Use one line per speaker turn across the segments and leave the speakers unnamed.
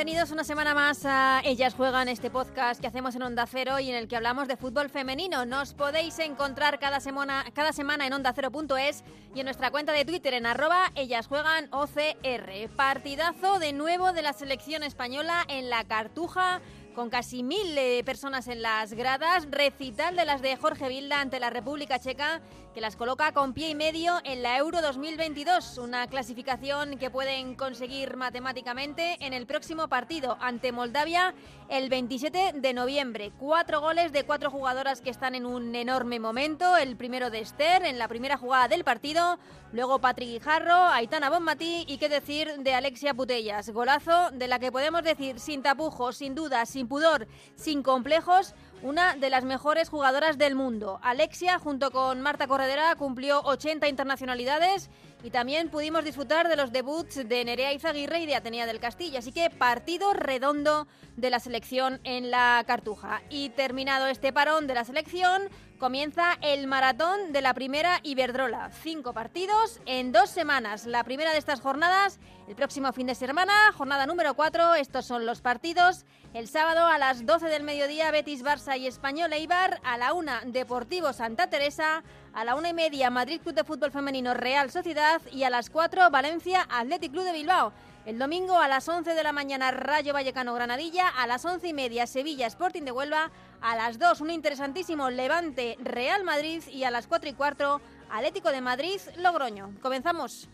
Bienvenidos una semana más a Ellas Juegan, este podcast que hacemos en Onda Cero y en el que hablamos de fútbol femenino. Nos podéis encontrar cada semana, cada semana en ondacero.es y en nuestra cuenta de Twitter en arroba Ellas Juegan OCR. Partidazo de nuevo de la selección española en la Cartuja con casi mil eh, personas en las gradas, recital de las de Jorge Vilda ante la República Checa, que las coloca con pie y medio en la Euro 2022, una clasificación que pueden conseguir matemáticamente en el próximo partido ante Moldavia el 27 de noviembre. Cuatro goles de cuatro jugadoras que están en un enorme momento, el primero de Esther en la primera jugada del partido, luego Patrick Guijarro, Aitana Bonmatí y qué decir de Alexia Putellas, golazo de la que podemos decir sin tapujos, sin dudas, sin pudor, sin complejos, una de las mejores jugadoras del mundo. Alexia, junto con Marta Corredera, cumplió 80 internacionalidades y también pudimos disfrutar de los debuts de Nerea Izaguirre y de Atenea del Castillo. Así que partido redondo de la selección en la Cartuja. Y terminado este parón de la selección, comienza el maratón de la primera Iberdrola. Cinco partidos en dos semanas. La primera de estas jornadas, el próximo fin de semana, jornada número cuatro. Estos son los partidos. El sábado a las 12 del mediodía, Betis, Barça y Español Eibar. A la una, Deportivo Santa Teresa. A la una y media, Madrid Club de Fútbol Femenino Real Sociedad. Y a las cuatro, Valencia Athletic Club de Bilbao. El domingo a las 11 de la mañana Rayo Vallecano Granadilla, a las 11 y media Sevilla Sporting de Huelva, a las 2 un interesantísimo Levante Real Madrid y a las 4 y cuarto Atlético de Madrid Logroño. Comenzamos.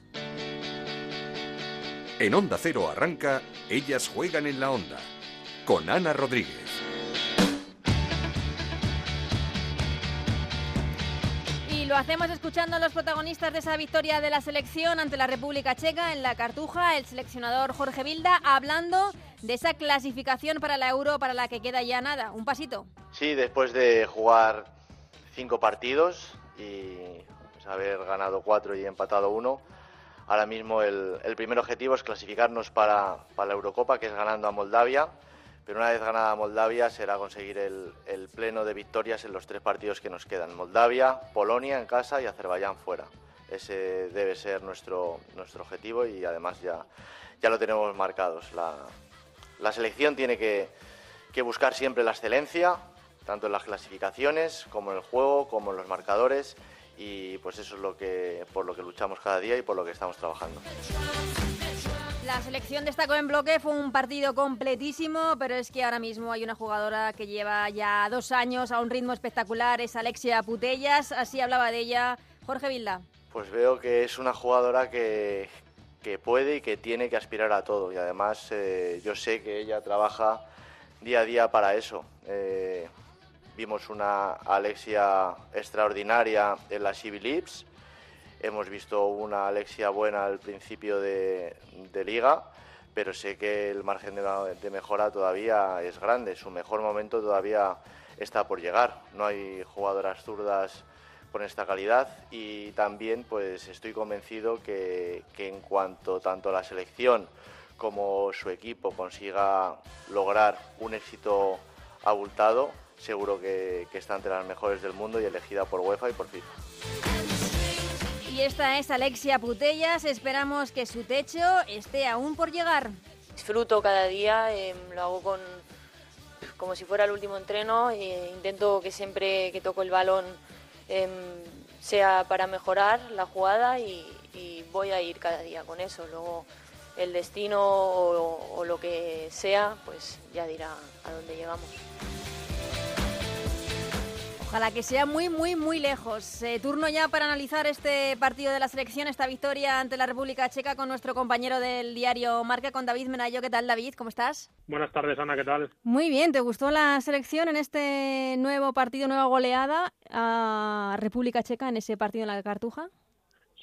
En Onda Cero arranca Ellas juegan en la onda con Ana Rodríguez.
Y lo hacemos escuchando a los protagonistas de esa victoria de la selección ante la República Checa en la Cartuja, el seleccionador Jorge Vilda, hablando de esa clasificación para la Euro para la que queda ya nada, un pasito.
Sí, después de jugar cinco partidos y pues, haber ganado cuatro y empatado uno, ahora mismo el, primer objetivo es clasificarnos para, para, la Eurocopa, que es ganando a Moldavia. Pero una vez ganada Moldavia será conseguir el, pleno de victorias en los tres partidos que nos quedan. Moldavia, Polonia en casa y Azerbaiyán fuera. Ese debe ser nuestro, nuestro objetivo y además ya, ya lo tenemos marcados. La selección tiene que, que, buscar siempre la excelencia, tanto en las clasificaciones como en el juego, como en los marcadores y pues eso es lo que, por lo que luchamos cada día y por lo que estamos trabajando.
La selección destacó en bloque, fue un partido completísimo, pero es que ahora mismo hay una jugadora que lleva ya dos años a un ritmo espectacular, es Alexia Putellas, así hablaba de ella Jorge Vilda.
Pues veo que es una jugadora que, que puede y que tiene que aspirar a todo y además eh, yo sé que ella trabaja día a día para eso. Eh, vimos una Alexia extraordinaria en la Lips, hemos visto una Alexia buena al principio de, de liga, pero sé que el margen de, de, mejora todavía es grande, su mejor momento todavía está por llegar. No hay jugadoras zurdas con esta calidad y también pues estoy convencido que, que en cuanto tanto la selección como su equipo consiga lograr un éxito abultado, seguro que, que está entre las mejores del mundo y elegida por UEFA y por FIFA.
Y esta es Alexia Putellas. Esperamos que su techo esté aún por llegar.
Disfruto cada día, eh, lo hago con como si fuera el último entreno. Eh, intento que siempre que toco el balón eh, sea para mejorar la jugada y, y, voy a ir cada día con eso. Luego el destino o, o lo que sea, pues ya dirá a dónde llegamos.
Ojalá que sea muy, muy, muy lejos. Eh, turno ya para analizar este partido de la selección, esta victoria ante la República Checa con nuestro compañero del diario Marca, con David Menayo. ¿Qué tal, David? ¿Cómo estás?
Buenas tardes, Ana. ¿Qué tal?
Muy bien. ¿Te gustó la selección en este nuevo partido, nueva goleada a República Checa en ese partido en la Cartuja?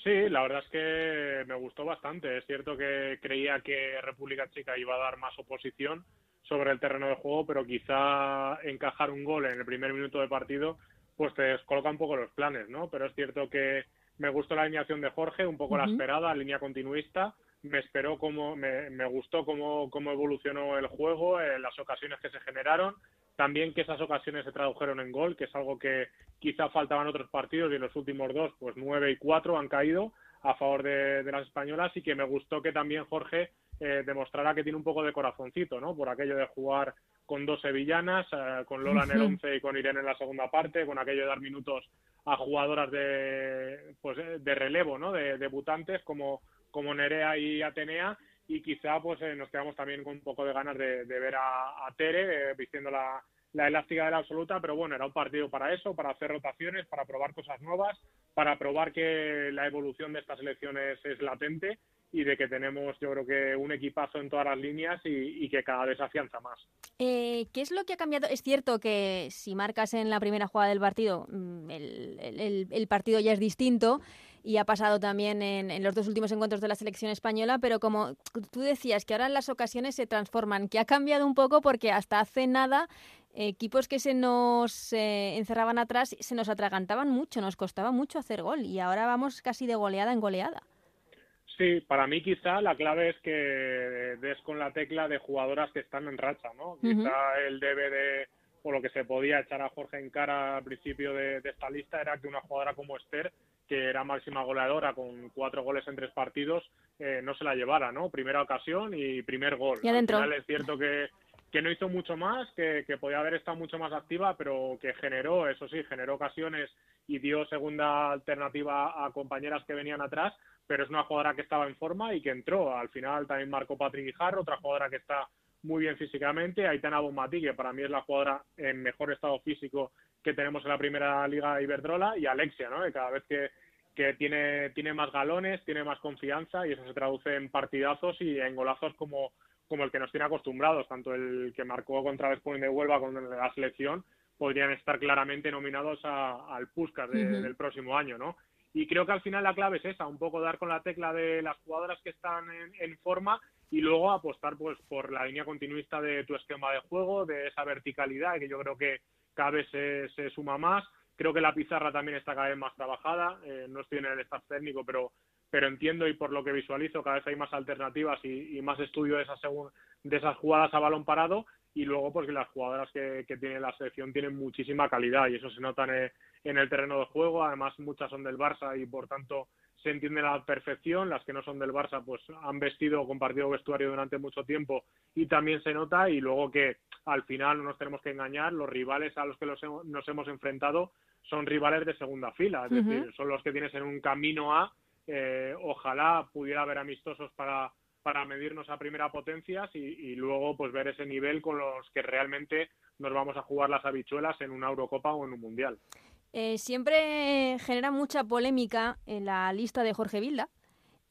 Sí, la verdad es que me gustó bastante. Es cierto que creía que República Checa iba a dar más oposición sobre el terreno de juego, pero quizá encajar un gol en el primer minuto de partido pues te descoloca un poco los planes, ¿no? Pero es cierto que me gustó la alineación de Jorge, un poco uh -huh. la esperada, línea continuista, me esperó como me, me gustó cómo, cómo evolucionó el juego, eh, las ocasiones que se generaron, también que esas ocasiones se tradujeron en gol, que es algo que quizá faltaban otros partidos y en los últimos dos, pues nueve y cuatro han caído a favor de, las españolas y que me gustó que también Jorge eh, demostrara que tiene un poco de corazoncito, ¿no? Por aquello de jugar con dos sevillanas, eh, con Lola en el once y con Irene en la segunda parte, con aquello de dar minutos a jugadoras de pues de relevo, ¿no? De debutantes como como Nerea y Atenea y quizá pues eh, nos quedamos también con un poco de ganas de, ver a, Tere eh, vistiendo la, la elástica de la absoluta, pero bueno, era un partido para eso, para hacer rotaciones, para probar cosas nuevas, para probar que la evolución de estas elecciones es latente y de que tenemos, yo creo que un equipazo en todas las líneas y, que cada vez afianza más.
Eh, ¿Qué es lo que ha cambiado? Es cierto que si marcas en la primera jugada del partido, mm, el partido ya es distinto y ha pasado también en, los dos últimos encuentros de la selección española, pero como tú decías, que ahora las ocasiones se transforman, que ha cambiado un poco porque hasta hace nada equipos que se nos eh, encerraban atrás se nos atragantaban mucho, nos costaba mucho hacer gol y ahora vamos casi de goleada en goleada.
Sí, para mí quizá la clave es que des con la tecla de jugadoras que están en racha, ¿no? Quizá el debe de, o lo que se podía echar a Jorge en cara al principio de esta lista era que una jugadora como Esther que era máxima goleadora con cuatro goles en tres partidos, eh, no se la llevara, ¿no? Primera ocasión y primer gol.
Y adentro.
Al final es cierto que, que no hizo mucho más, que, que podía haber estado mucho más activa, pero que generó, eso sí, generó ocasiones y dio segunda alternativa a compañeras que venían atrás, pero es una jugadora que estaba en forma y que entró. Al final también marcó Patrick Guijarro, otra jugadora que está muy bien físicamente. Aitana Bonmatí, que para mí es la jugadora en mejor estado físico que tenemos en la primera liga Iberdrola, y Alexia, ¿no? Que cada vez que, que tiene, tiene más galones, tiene más confianza y eso se traduce en partidazos y en golazos como, como el que nos tiene acostumbrados, tanto el que marcó contra Vespuin de Huelva con la selección, podrían estar claramente nominados al Puskas del próximo año, ¿no? Y creo que al final la clave es esa, un poco dar con la tecla de las jugadoras que están en forma y luego apostar pues por la línea continuista de tu esquema de juego, de esa verticalidad que yo creo que cada vez se, se suma más. Creo que la pizarra también está cada vez más trabajada. Eh, no estoy en el staff técnico, pero, pero entiendo y por lo que visualizo cada vez hay más alternativas y, más estudio de esas, de esas jugadas a balón parado. Y luego, pues que las jugadoras que, que tiene la selección tienen muchísima calidad y eso se nota en en el terreno de juego. Además, muchas son del Barça y por tanto se entiende a la perfección, las que no son del Barça pues han vestido o compartido vestuario durante mucho tiempo y también se nota y luego que al final no nos tenemos que engañar, los rivales a los que nos hemos enfrentado son rivales de segunda fila, es decir, son los que tienes en un camino a, eh, ojalá pudiera haber amistosos para, para medirnos a primera potencias y, y, luego pues ver ese nivel con los que realmente nos vamos a jugar las habichuelas en una Eurocopa o en un Mundial.
Eh, siempre genera mucha polémica en la lista de Jorge Vilda,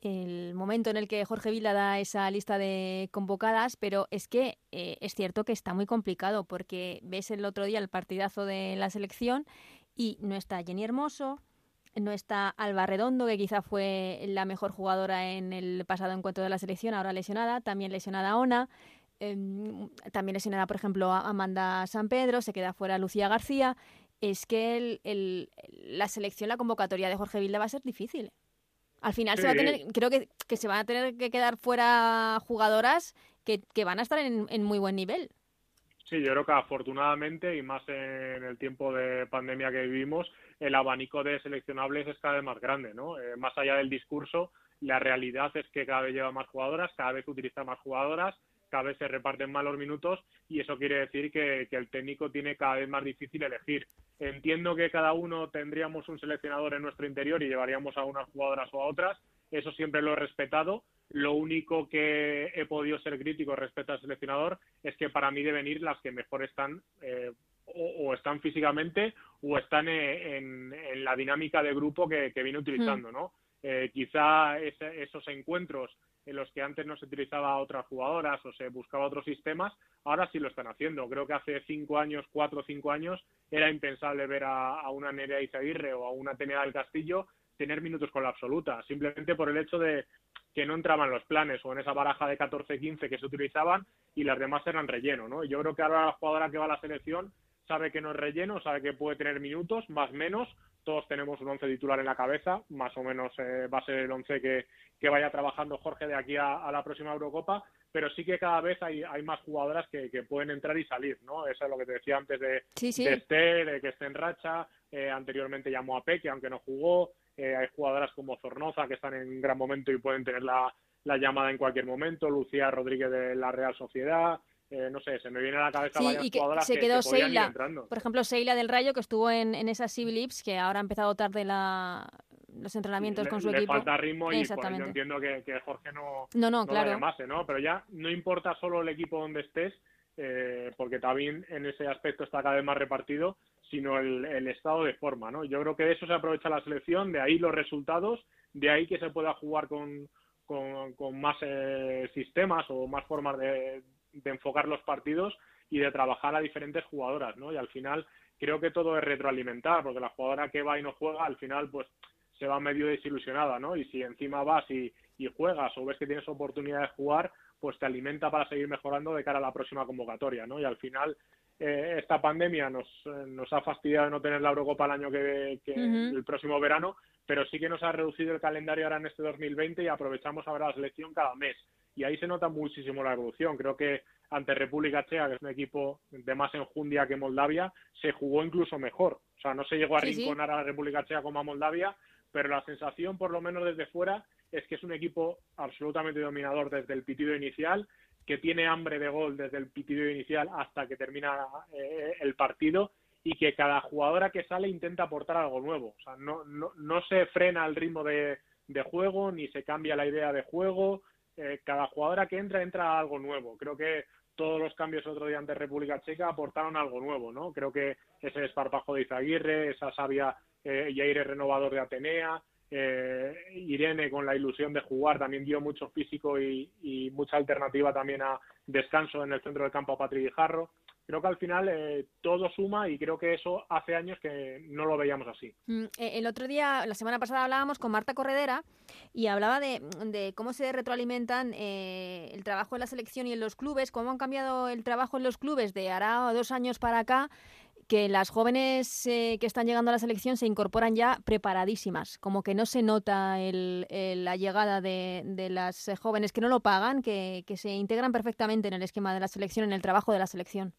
el momento en el que Jorge Vilda da esa lista de convocadas, pero es que eh, es cierto que está muy complicado porque ves el otro día el partidazo de la selección y no está Jenny Hermoso, no está Alba Redondo, que quizá fue la mejor jugadora en el pasado encuentro de la selección, ahora lesionada, también lesionada Ona, em, también lesionada, por ejemplo, Amanda San Pedro, se queda fuera Lucía García es que el, la selección, la convocatoria de Jorge Vilda va a ser difícil. Al final se va a tener, creo que, que, se van a tener que quedar fuera jugadoras que, que van a estar en, en, muy buen nivel.
Sí, yo creo que afortunadamente y más en el tiempo de pandemia que vivimos, el abanico de seleccionables es cada vez más grande, ¿no? Eh, más allá del discurso, la realidad es que cada vez lleva más jugadoras, cada vez utiliza más jugadoras cada vez se reparten más los minutos y eso quiere decir que, el técnico tiene cada vez más difícil elegir. Entiendo que cada uno tendríamos un seleccionador en nuestro interior y llevaríamos a unas jugadoras o a otras, eso siempre lo he respetado. Lo único que he podido ser crítico respecto al seleccionador es que para mí deben ir las que mejor están eh, o, están físicamente o están eh, en, la dinámica de grupo que, viene utilizando, mm. ¿no? Eh, quizá esos encuentros en los que antes no se utilizaba a otras jugadoras o se buscaba otros sistemas, ahora sí lo están haciendo. Creo que hace cinco años, cuatro o cinco años, era impensable ver a, una Nerea Izaguirre o a una Teneda del Castillo tener minutos con la absoluta, simplemente por el hecho de que no entraban los planes o en esa baraja de 14-15 que se utilizaban y las demás eran relleno, ¿no? Yo creo que ahora la jugadora que va a la selección sabe que no es relleno, sabe que puede tener minutos, más o menos, todos tenemos un once titular en la cabeza, más o menos eh, va a ser el once que, que, vaya trabajando Jorge de aquí a, la próxima Eurocopa, pero sí que cada vez hay, hay más jugadoras que, que, pueden entrar y salir, ¿no? Eso es lo que te decía antes de, de Esther, de que esté en racha, eh, anteriormente llamó a Peque, aunque no jugó, eh, hay jugadoras como Zornoza que están en gran momento y pueden tener la, la llamada en cualquier momento, Lucía Rodríguez de la Real Sociedad, eh, no sé, se me viene a la cabeza
sí, y que se quedó Seila, por ejemplo, Seila del Rayo, que estuvo en, en esas Lips, que ahora ha empezado tarde la, los entrenamientos con su
le
equipo.
falta ritmo y pues, yo entiendo que, que Jorge no,
no, no, claro.
lo llamase, ¿no? Pero ya no importa solo el equipo donde estés, eh, porque también en ese aspecto está cada vez más repartido, sino el, el, estado de forma, ¿no? Yo creo que de eso se aprovecha la selección, de ahí los resultados, de ahí que se pueda jugar con, con, con más eh, sistemas o más formas de, de enfocar los partidos y de trabajar a diferentes jugadoras, ¿no? Y al final creo que todo es retroalimentar, porque la jugadora que va y no juega, al final pues se va medio desilusionada, ¿no? Y si encima vas y, y juegas o ves que tienes oportunidad de jugar, pues te alimenta para seguir mejorando de cara a la próxima convocatoria, ¿no? Y al final eh, esta pandemia nos, eh, nos ha fastidiado de no tener la Eurocopa el año que, que el próximo verano, pero sí que nos ha reducido el calendario ahora en este 2020 y aprovechamos ahora la selección cada mes y ahí se nota muchísimo la evolución. Creo que ante República Checa, que es un equipo de más enjundia que Moldavia, se jugó incluso mejor. O sea, no se llegó a rinconar a la República Checa como a Moldavia, pero la sensación, por lo menos desde fuera, es que es un equipo absolutamente dominador desde el pitido inicial, que tiene hambre de gol desde el pitido inicial hasta que termina eh, el partido y que cada jugadora que sale intenta aportar algo nuevo. O sea, no, no, no se frena el ritmo de, de juego, ni se cambia la idea de juego, eh, cada jugadora que entra entra algo nuevo. Creo que todos los cambios otro día ante República Checa aportaron algo nuevo, ¿no? Creo que ese esparpajo de Izaguirre, esa sabia eh, y aire renovador de Atenea, eh, Irene con la ilusión de jugar también dio mucho físico y, y, mucha alternativa también a descanso en el centro del campo a Patrick Guijarro creo que al final eh, todo suma y creo que eso hace años que no lo veíamos así.
Mm, eh, el otro día, la semana pasada, hablábamos con Marta Corredera y hablaba de, cómo se retroalimentan eh, el trabajo en la selección y en los clubes, cómo han cambiado el trabajo en los clubes de ahora dos años para acá que las jóvenes que están llegando a la selección se incorporan ya preparadísimas, como que no se nota la llegada de, las jóvenes que no lo pagan, que se integran perfectamente en el esquema de la selección, en el trabajo de la selección.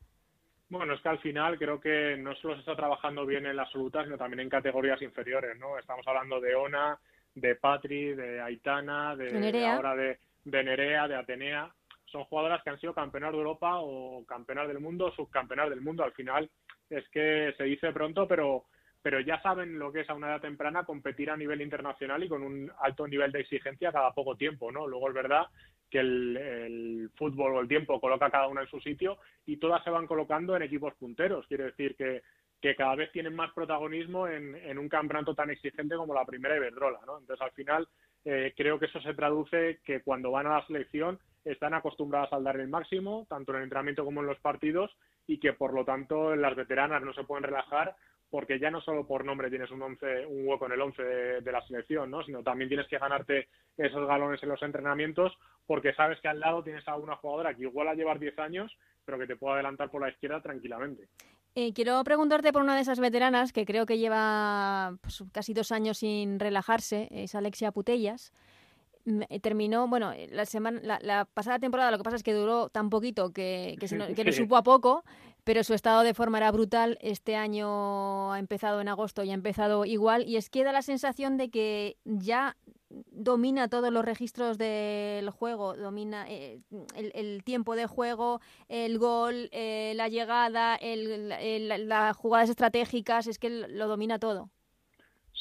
Bueno, es que al final creo que no solo se está trabajando bien en la absoluta, sino también en categorías inferiores, ¿no? Estamos hablando de Ona, de Patri, de Aitana, de, ahora de, de Nerea, de Atenea. Son jugadoras que han sido campeonas de Europa o campeonas del mundo subcampeonas del mundo. Al final es que se dice pronto, pero pero ya saben lo que es a una edad temprana competir a nivel internacional y con un alto nivel de exigencia cada poco tiempo, ¿no? Luego es verdad que el, fútbol o el tiempo coloca cada una en su sitio y todas se van colocando en equipos punteros. Quiere decir que, que cada vez tienen más protagonismo en, en, un campeonato tan exigente como la primera Iberdrola, ¿no? Entonces, al final, eh, creo que eso se traduce que cuando van a la selección están acostumbradas al dar el máximo, tanto en el entrenamiento como en los partidos, y que por lo tanto las veteranas no se pueden relajar porque ya no solo por nombre tienes un once, un hueco en el 11 de, la selección, ¿no? sino también tienes que ganarte esos galones en los entrenamientos porque sabes que al lado tienes a una jugadora que igual a llevar 10 años, pero que te puede adelantar por la izquierda tranquilamente.
Eh, quiero preguntarte por una de esas veteranas que creo que lleva pues, casi dos años sin relajarse, es Alexia Putellas. Mm, eh, terminó, bueno, eh, la semana, la, pasada temporada lo que pasa es que duró tan poquito que, que, le supo a poco, pero su estado de forma era brutal. Este año ha empezado en agosto y ha empezado igual, y es que da la sensación de que ya domina todos los registros del juego, domina eh, el, tiempo de juego, el gol, la llegada, las jugadas estratégicas, es que lo domina todo.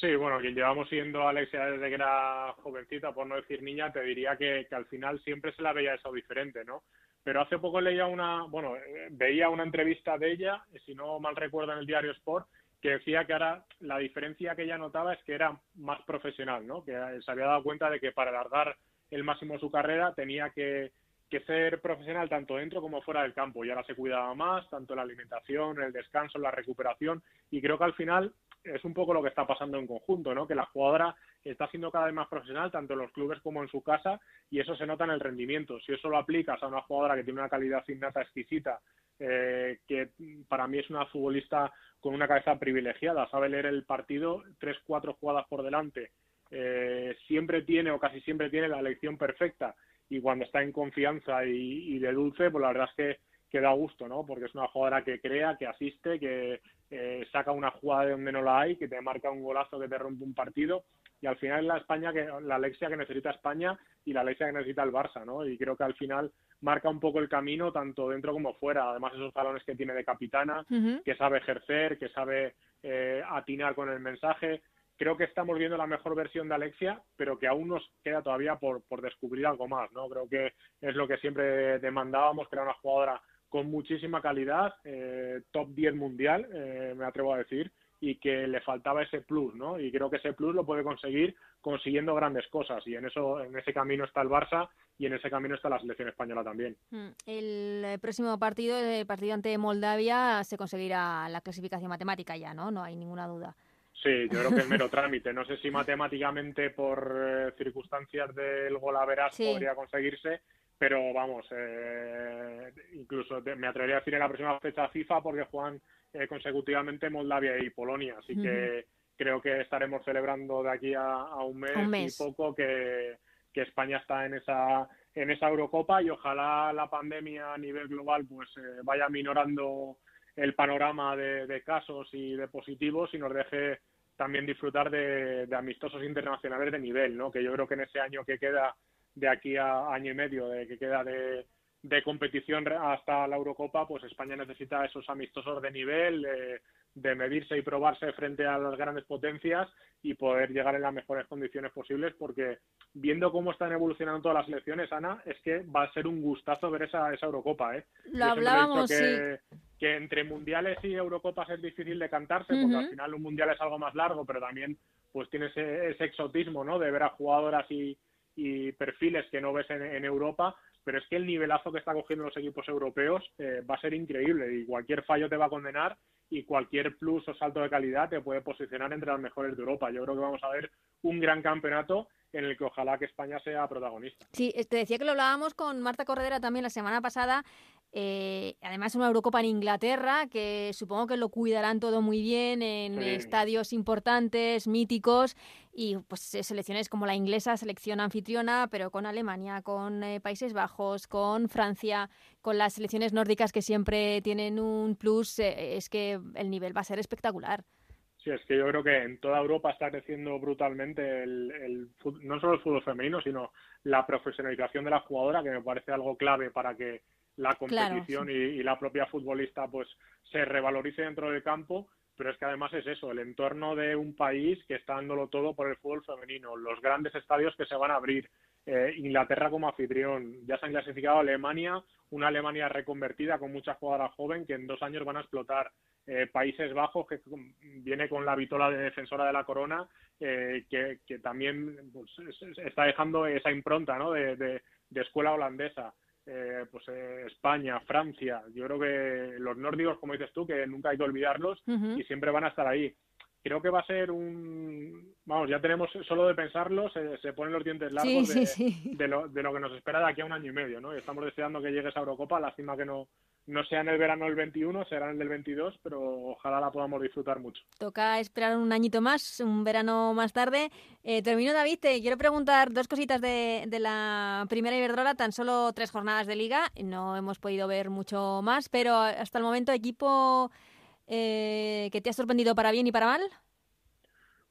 Sí, bueno, quien llevamos siendo Alexia desde que era jovencita, por no decir niña, te diría que, al final siempre se la veía eso diferente, ¿no? Pero hace poco leía una, bueno, eh, veía una entrevista de ella, si no mal recuerdo en el diario Sport, que decía que ahora la diferencia que ella notaba es que era más profesional, ¿no? Que se había dado cuenta de que para alargar el máximo su carrera tenía que, que ser profesional tanto dentro como fuera del campo y ahora se cuidaba más, tanto la alimentación, el descanso, la recuperación y creo que al final es un poco lo que está pasando en conjunto, ¿no? Que la jugadora está siendo cada vez más profesional, tanto en los clubes como en su casa, y eso se nota en el rendimiento. Si eso lo aplicas a una jugadora que tiene una calidad innata exquisita, eh, que para mí es una futbolista con una cabeza privilegiada, sabe leer el partido, tres, cuatro jugadas por delante, eh, siempre tiene o casi siempre tiene la elección perfecta y cuando está en confianza y, de dulce, pues la verdad es que, que, da gusto, ¿no? Porque es una jugadora que crea, que asiste, que eh, saca una jugada de donde no la hay, que te marca un golazo que te rompe un partido y al final es la España que la Alexia que necesita España y la Alexia que necesita el Barça, ¿no? Y creo que al final marca un poco el camino tanto dentro como fuera. Además esos balones que tiene de capitana, que sabe ejercer, que sabe eh, atinar con el mensaje. Creo que estamos viendo la mejor versión de Alexia, pero que aún nos queda todavía por, por descubrir algo más, ¿no? Creo que es lo que siempre demandábamos, que era una jugadora con muchísima calidad, eh, top 10 mundial, eh, me atrevo a decir, y que le faltaba ese plus, ¿no? Y creo que ese plus lo puede conseguir consiguiendo grandes cosas y en eso en ese camino está el Barça y en ese camino está la selección española también.
Mm, el eh, próximo partido, el partido ante Moldavia, se conseguirá la clasificación matemática ya, ¿no? No hay ninguna duda.
Sí, yo creo que es mero trámite. No sé si matemáticamente por eh, circunstancias del gol a veras podría conseguirse, pero vamos, eh, incluso me atrevería a decir en la próxima fecha FIFA porque juegan eh, consecutivamente Moldavia y Polonia. Así que creo que estaremos celebrando de aquí a, un, mes y poco que, España está en esa en esa Eurocopa y ojalá la pandemia a nivel global pues eh, vaya minorando el panorama de, casos y de positivos y nos deje también disfrutar de, amistosos internacionales de nivel, ¿no? Que yo creo que en ese año que queda de aquí a año y medio, de que queda de, de competición hasta la Eurocopa, pues España necesita esos amistosos de nivel, de medirse y probarse frente a las grandes potencias y poder llegar en las mejores condiciones posibles, porque viendo cómo están evolucionando todas las selecciones, Ana, es que va a ser un gustazo ver esa, esa Eurocopa. ¿eh?
Lo hablábamos,
que, que entre mundiales y Eurocopas es difícil de cantarse, porque al final un mundial es algo más largo, pero también pues tiene ese, exotismo, ¿no? De ver a jugadoras y, y perfiles que no ves en Europa pero es que el nivelazo que está cogiendo los equipos europeos eh, va a ser increíble y cualquier fallo te va a condenar y cualquier plus o salto de calidad te puede posicionar entre las mejores de Europa. Yo creo que vamos a ver un gran campeonato en el que ojalá que España sea protagonista.
Sí, te decía que lo hablábamos con Marta Corredera también la semana pasada eh, además, una Eurocopa en Inglaterra, que supongo que lo cuidarán todo muy bien en estadios importantes, míticos, y pues eh, selecciones como la inglesa, selección anfitriona, pero con Alemania, con eh, Países Bajos, con Francia, con las selecciones nórdicas que siempre tienen un plus, es que el nivel va a ser espectacular.
Sí, es que yo creo que en toda Europa está creciendo brutalmente el, no solo el fútbol femenino, sino la profesionalización de la jugadora, que me parece algo clave para que la competición y, la propia futbolista pues se revalorice dentro del campo, pero es que además es eso, el entorno de un país que está dándolo todo por el fútbol femenino, los grandes estadios que se van a abrir, eh, Inglaterra como anfitrión, ya se han clasificado Alemania, una Alemania reconvertida con mucha jugadora joven que en dos años van a explotar. Eh, Países Bajos, que viene con la vitola de defensora de la corona, eh, que, también pues, está dejando esa impronta ¿no? de escuela holandesa. Eh, pues eh, España, Francia, yo creo que los nórdicos, como dices tú, que nunca hay que olvidarlos y siempre van a estar ahí. Creo que va a ser un, vamos, ya tenemos solo de pensarlo, se, ponen los dientes largos de, lo, de lo que nos espera de aquí a un año y medio, ¿no? Y estamos deseando que llegue esa Eurocopa, lástima que no, no sea en el verano del 21, será en el del 22, pero ojalá la podamos disfrutar mucho.
Toca esperar un añito más, un verano más tarde. Eh, termino, David, te quiero preguntar dos cositas de, de la primera Iberdrola, tan solo tres jornadas de liga, no hemos podido ver mucho más, pero hasta el momento equipo eh, que te ha sorprendido para bien y para mal.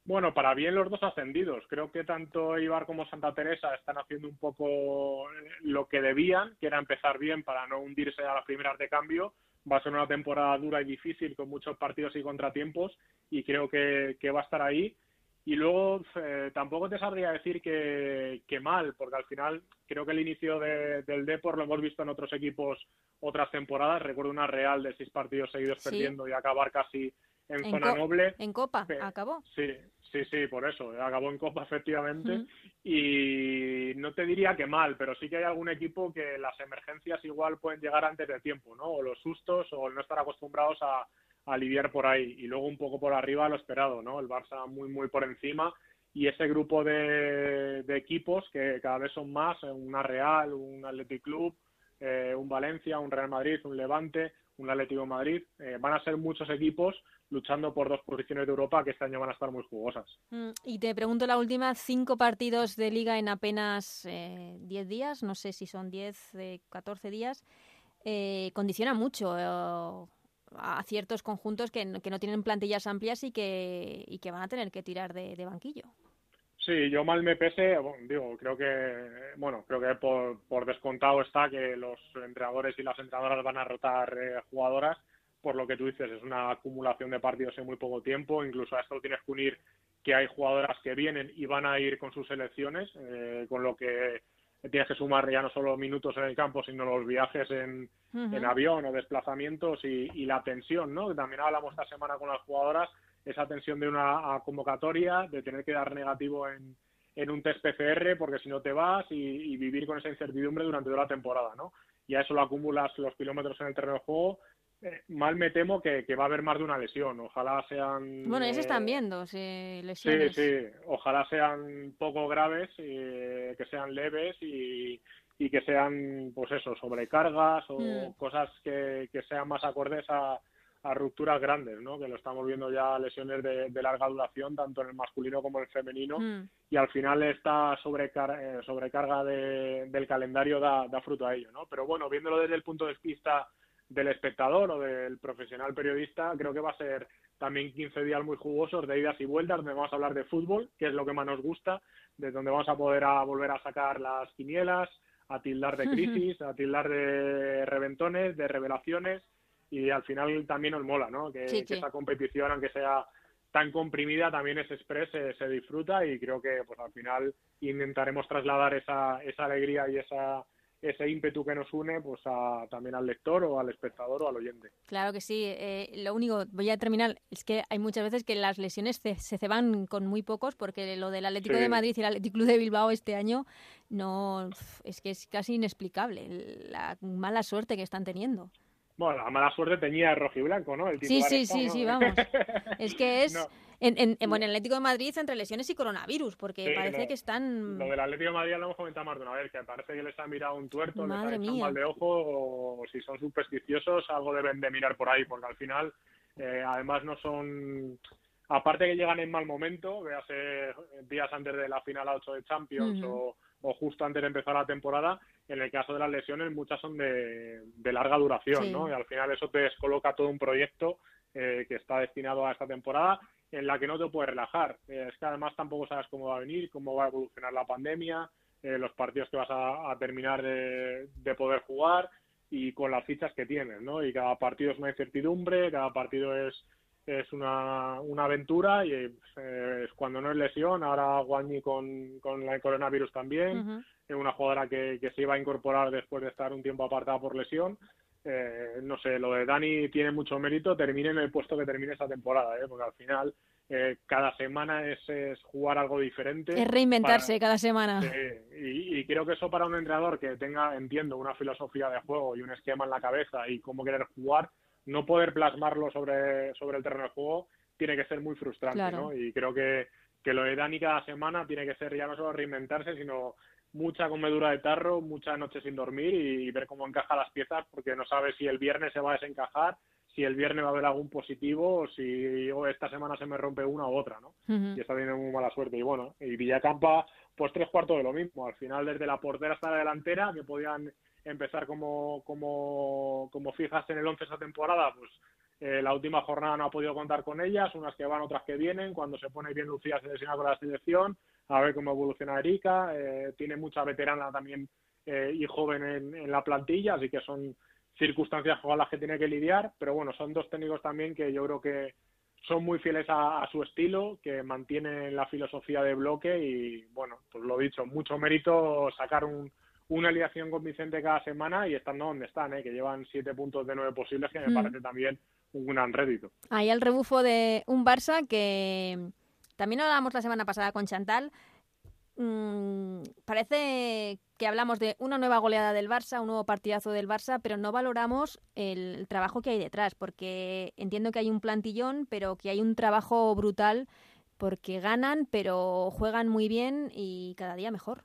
Bueno, para bien los dos ascendidos. Creo que tanto Ibar como Santa Teresa están haciendo un poco lo que debían, que era empezar bien para no hundirse a las primeras de cambio. Va a ser una temporada dura y difícil con muchos partidos y contratiempos y creo que, va a estar ahí. Y luego eh, tampoco te sabría decir que, mal, porque al final creo que el inicio del Depor lo hemos visto en otros equipos otras temporadas. Recuerdo una Real de seis partidos seguidos perdiendo y acabar casi en, zona noble.
En Copa, acabó.
Sí, sí, sí, por eso. Acabó en Copa, efectivamente. Y no te diría que mal, pero sí que hay algún equipo que las emergencias igual pueden llegar antes de tiempo, ¿no? O los sustos o el no estar acostumbrados a, a lidiar por ahí. Y luego un poco por arriba lo esperado, ¿no? El Barça muy, muy por encima. Y ese grupo de, de equipos que cada vez son más, una Real, un Athletic Club, eh, un Valencia, un Real Madrid, un Levante, un Atlético Madrid. Eh, van a ser muchos equipos luchando por dos posiciones de Europa que este año van a estar muy jugosas.
Mm, y te pregunto la última, cinco partidos de liga en apenas eh, 10 días, no sé si son 10, eh, 14 días, eh, condiciona mucho eh, a ciertos conjuntos que, no- tienen plantillas amplias y que, y que van a tener que tirar de, banquillo.
Sí, yo mal me pese, digo, creo que, bueno, creo que por, por descontado está que los entrenadores y las entrenadoras van a rotar eh, jugadoras, por lo que tú dices, es una acumulación de partidos en muy poco tiempo, incluso a esto tienes que unir que hay jugadoras que vienen y van a ir con sus selecciones, eh, con lo que tienes que sumar ya no solo minutos en el campo, sino los viajes en, en avión o desplazamientos y, y la tensión, ¿no? También hablamos esta semana con las jugadoras, esa tensión de una convocatoria, de tener que dar negativo en, en un test PCR, porque si no te vas y, y vivir con esa incertidumbre durante toda la temporada, ¿no? Y a eso lo acumulas los kilómetros en el terreno de juego. Eh, mal me temo que, que va a haber más de una lesión. Ojalá sean.
Bueno, ya se
eh,
están viendo sí,
Sí,
lesiones.
sí, ojalá sean poco graves, eh, que sean leves y, y que sean, pues eso, sobrecargas o
Mm.
cosas que, que sean más acordes a, a rupturas grandes, ¿no? Que lo estamos viendo ya lesiones de, de larga duración, tanto en el masculino como en el femenino,
Mm.
y al final esta sobrecar- eh, sobrecarga de- del calendario da, da fruto a ello, ¿no? Pero bueno, viéndolo desde el punto de vista del espectador o del profesional periodista, creo que va a ser también 15 días muy jugosos de idas y vueltas, donde vamos a hablar de fútbol, que es lo que más nos gusta, de donde vamos a poder a volver a sacar las quinielas, a tildar de crisis, a tildar de reventones, de revelaciones, y al final también nos mola, ¿no? Que,
Sí,
que
sí.
esa competición, aunque sea tan comprimida, también es express, se, se disfruta y creo que pues al final intentaremos trasladar esa, esa alegría y esa ese ímpetu que nos une pues a, también al lector o al espectador o al oyente.
Claro que sí. eh, lo único, voy a terminar, es que hay muchas veces que las lesiones se, se ceban con muy pocos, porque lo del Atlético
Sí.
de Madrid y el Atlético Club de Bilbao este año no es que es casi inexplicable la mala suerte que están teniendo.
Bueno, la mala suerte tenía rojo y blanco, ¿no? El
Sí, sí,
está,
sí,
¿no?
sí, vamos. Es que es
No.
En, en, en- bueno, en el Atlético de Madrid entre lesiones y coronavirus, porque
Sí,
parece
lo-
que están
Lo del Atlético de Madrid lo hemos comentado más de una vez, que parece que les ha mirado un tuerto,
Madre
les ha echado mal de ojo, o si son supersticiosos, algo deben de mirar por ahí, porque al final, eh, además no son... Aparte que llegan en mal momento, véase días antes de la final a 8 de Champions o, o justo antes de empezar la temporada, en el caso de las lesiones muchas son de, de larga duración,
Sí.
¿no? Y al final eso te descoloca todo un proyecto eh, que está destinado a esta temporada en la que no te puedes relajar. Eh, es que además tampoco sabes cómo va a venir, cómo va a evolucionar la pandemia, eh, los partidos que vas a, a terminar de, de poder jugar y con las fichas que tienes, ¿no? Y cada partido es una incertidumbre, cada partido es es una, una aventura y eh, cuando no es lesión, ahora Guanyi con, con el coronavirus también, es una jugadora que, que se iba a incorporar después de estar un tiempo apartada por lesión. Eh, no sé, lo de Dani tiene mucho mérito, termine en el puesto que termine esta temporada, ¿eh? porque al final eh, cada semana es, es jugar algo diferente.
es reinventarse
para-
cada semana.
Y, y creo que eso para un entrenador que tenga, entiendo, una filosofía de juego y un esquema en la cabeza y cómo querer jugar, no poder plasmarlo sobre, sobre el terreno de juego tiene que ser muy frustrante,
Claro.
¿no? Y creo que, que lo de Dani cada semana tiene que ser ya no solo reinventarse, sino mucha comedura de tarro, muchas noches sin dormir y, ver cómo encaja las piezas, porque no sabe si el viernes se va a desencajar, si el viernes va a haber algún positivo o si o esta semana se me rompe una u otra, ¿no? Y está teniendo muy mala suerte. Y bueno, y Villacampa, pues tres cuartos de lo mismo. Al final, desde la portera hasta la delantera, que podían empezar como, como, como fijas en el 11 esa temporada, pues eh, la última jornada no ha podido contar con ellas, unas que van, otras que vienen. Cuando se pone bien Lucía se lesiona con la selección, a ver cómo evoluciona Erika. Eh, tiene mucha veterana también eh, y joven en, en la plantilla, así que son circunstancias con las que tiene que lidiar. Pero bueno, son dos técnicos también que yo creo que son muy fieles a, a su estilo, que mantienen la filosofía de bloque y, bueno, pues lo dicho, mucho mérito sacar un, una alineación convincente cada semana y estando donde están, ¿eh? que llevan siete puntos de nueve posibles, que me
Mm.
parece también un gran rédito.
Ahí el rebufo de un Barça que también hablábamos la semana pasada con Chantal. Mm, parece que hablamos de una nueva goleada del Barça, un nuevo partidazo del Barça, pero no valoramos el trabajo que hay detrás, porque entiendo que hay un plantillón, pero que hay un trabajo brutal, porque ganan, pero juegan muy bien y cada día mejor.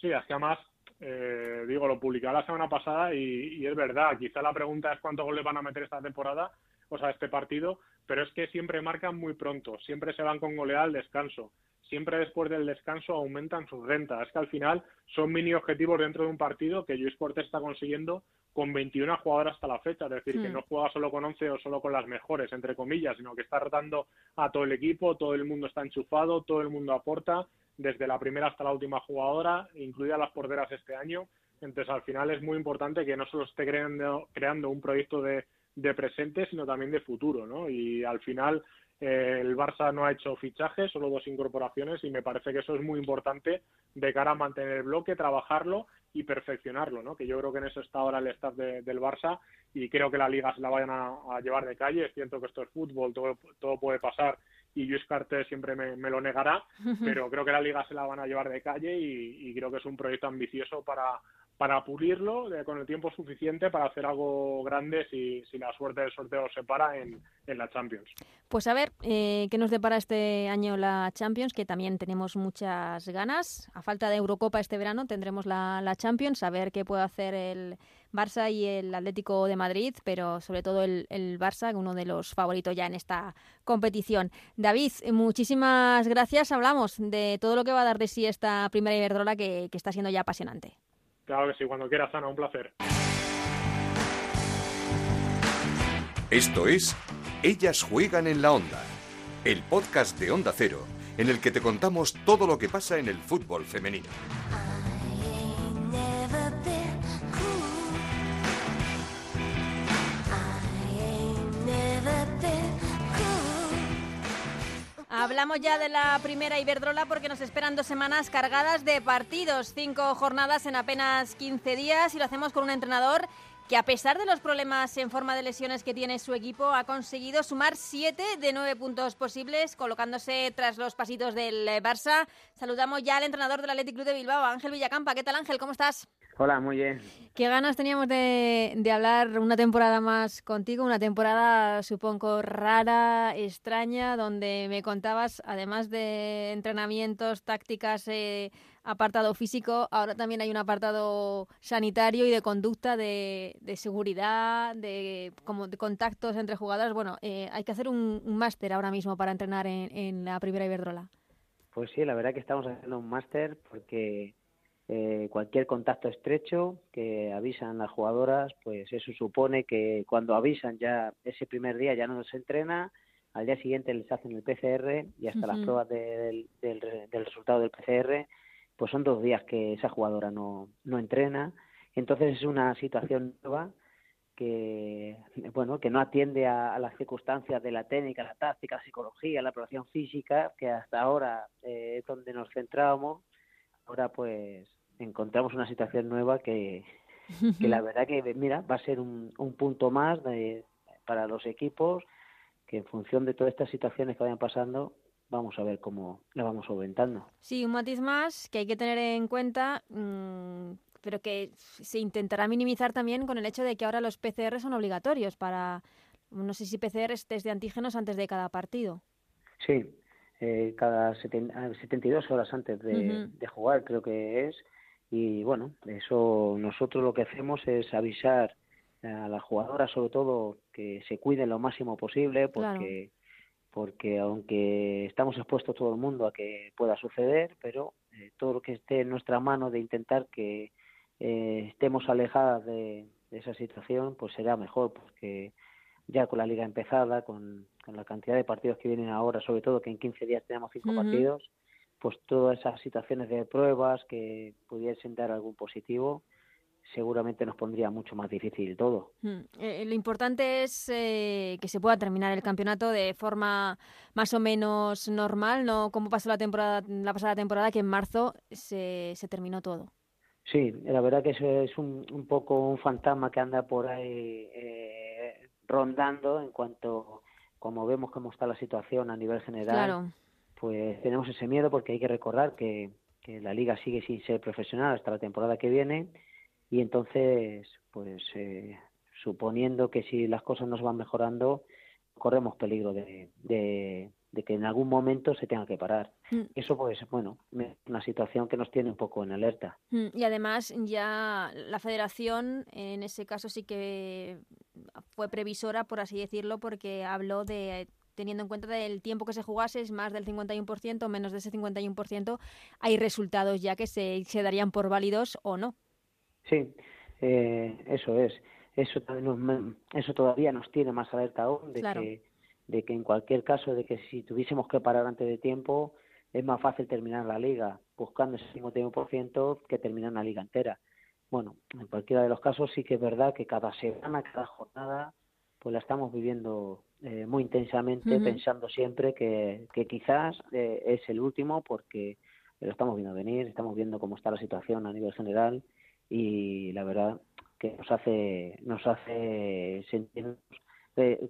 Sí, es que además eh, digo, lo publicaba la semana pasada y, es verdad, quizá la pregunta es cuántos goles van a meter esta temporada, o sea, este partido, pero es que siempre marcan muy pronto, siempre se van con goleada al descanso, siempre después del descanso aumentan sus rentas. Es que al final son mini objetivos dentro de un partido que Luis Cortés está consiguiendo con 21 jugadoras hasta la fecha, es decir, que hmm. no juega solo con 11 o solo con las mejores, entre comillas, sino que está rotando a todo el equipo, todo el mundo está enchufado, todo el mundo aporta, desde la primera hasta la última jugadora, incluidas las porteras este año. Entonces, al final es muy importante que no solo esté creando, creando un proyecto de, de presente, sino también de futuro, ¿no? Y al final eh, el Barça no ha hecho fichajes, solo dos incorporaciones y me parece que eso es muy importante de cara a mantener el bloque, trabajarlo y perfeccionarlo, ¿no? Que yo creo que en eso está ahora el staff del Barça y creo que la liga se la vayan a, llevar de calle. Es cierto que esto es fútbol, todo, todo puede pasar y Luis Carter siempre me, lo negará, pero creo que la liga se la van a llevar de calle y, y creo que es un proyecto ambicioso para, para pulirlo con el tiempo suficiente para hacer algo grande si, si la suerte del sorteo se para en, en la Champions.
Pues a ver, eh, ¿qué nos depara este año la Champions? Que también tenemos muchas ganas. A falta de Eurocopa este verano tendremos la, la Champions, a ver qué puede hacer el Barça y el Atlético de Madrid, pero sobre todo el, el Barça, uno de los favoritos ya en esta competición. David, muchísimas gracias. Hablamos de todo lo que va a dar de sí esta primera Iberdrola que, que está siendo ya apasionante.
Claro que sí, cuando quieras, Ana, un placer.
Esto es Ellas juegan en la onda, el podcast de Onda Cero, en el que te contamos todo lo que pasa en el fútbol femenino.
Hablamos ya de la primera Iberdrola porque nos esperan dos semanas cargadas de partidos, cinco jornadas en apenas 15 días y lo hacemos con un entrenador que a pesar de los problemas en forma de lesiones que tiene su equipo, ha conseguido sumar siete de nueve puntos posibles, colocándose tras los pasitos del Barça. Saludamos ya al entrenador del Athletic Club de Bilbao, Ángel Villacampa. ¿Qué tal, Ángel? ¿Cómo estás?
Hola, muy bien.
Qué ganas teníamos de, hablar una temporada más contigo, una temporada supongo rara, extraña, donde me contabas, además de entrenamientos, tácticas, eh, apartado físico, ahora también hay un apartado sanitario y de conducta, de, seguridad, de, como de contactos entre jugadoras. Bueno, eh, hay que hacer un, máster ahora mismo para entrenar en, en la primera Iberdrola.
Pues sí, la verdad que estamos haciendo un máster porque eh, cualquier contacto estrecho que avisan las jugadoras, pues eso supone que cuando avisan ya ese primer día ya no se entrena, al día siguiente les hacen el PCR y hasta las pruebas del, del, resultado del PCR, pues son dos días que esa jugadora no, no entrena. Entonces es una situación nueva que bueno que no atiende a, las circunstancias de la técnica, la táctica, la psicología, la preparación física, que hasta ahora eh, es donde nos centrábamos ahora pues encontramos una situación nueva que, que la verdad que, mira, va a ser un, un punto más de, para los equipos que en función de todas estas situaciones que vayan pasando, vamos a ver cómo la vamos solventando.
Sí, un matiz más que hay que tener en cuenta, mm, pero que se intentará minimizar también con el hecho de que ahora los PCR son obligatorios para, no sé si PCR es test de antígenos antes de cada partido.
Sí, eh, cada 72 horas antes de, jugar, creo que es. Y bueno, eso nosotros lo que hacemos es avisar a las jugadoras, sobre todo, que se cuiden lo máximo posible, porque, porque aunque estamos expuestos todo el mundo a que pueda suceder, pero eh, todo lo que esté en nuestra mano de intentar que eh, estemos alejadas de, de esa situación, pues será mejor, porque ya con la liga empezada, con, la cantidad de partidos que vienen ahora, sobre todo que en 15 días tenemos cinco partidos, pues todas esas situaciones de pruebas que pudiesen dar algún positivo, seguramente nos pondría mucho más difícil todo.
Mm, eh, lo importante es eh, que se pueda terminar el campeonato de forma más o menos normal, no como pasó la temporada, la pasada temporada que en marzo se, se terminó todo.
Sí, la verdad que eso es un, un poco un fantasma que anda por ahí eh, rondando en cuanto como vemos cómo está la situación a nivel general, pues tenemos ese miedo porque hay que recordar que, la liga sigue sin ser profesional hasta la temporada que viene y entonces, pues eh, suponiendo que si las cosas nos van mejorando, corremos peligro de, de que en algún momento se tenga que parar.
Mm.
Eso pues, bueno, es una situación que nos tiene un poco en alerta.
Mm, Y además ya la federación en ese caso sí que fue previsora, por así decirlo, porque habló de teniendo en cuenta del tiempo que se jugase, es más del 51%, menos de ese 51%, hay resultados ya que se, se darían por válidos o no.
Sí, eh, eso es. Eso, eso todavía nos tiene más alerta aún de
Claro.
que de que en cualquier caso de que si tuviésemos que parar antes de tiempo es más fácil terminar la liga buscando ese 51% que terminar una liga entera. Bueno, en cualquiera de los casos sí que es verdad que cada semana, cada jornada, pues la estamos viviendo eh, muy intensamente, pensando siempre que, que quizás eh, es el último porque lo estamos viendo venir, estamos viendo cómo está la situación a nivel general y la verdad que nos hace nos hace sentirnos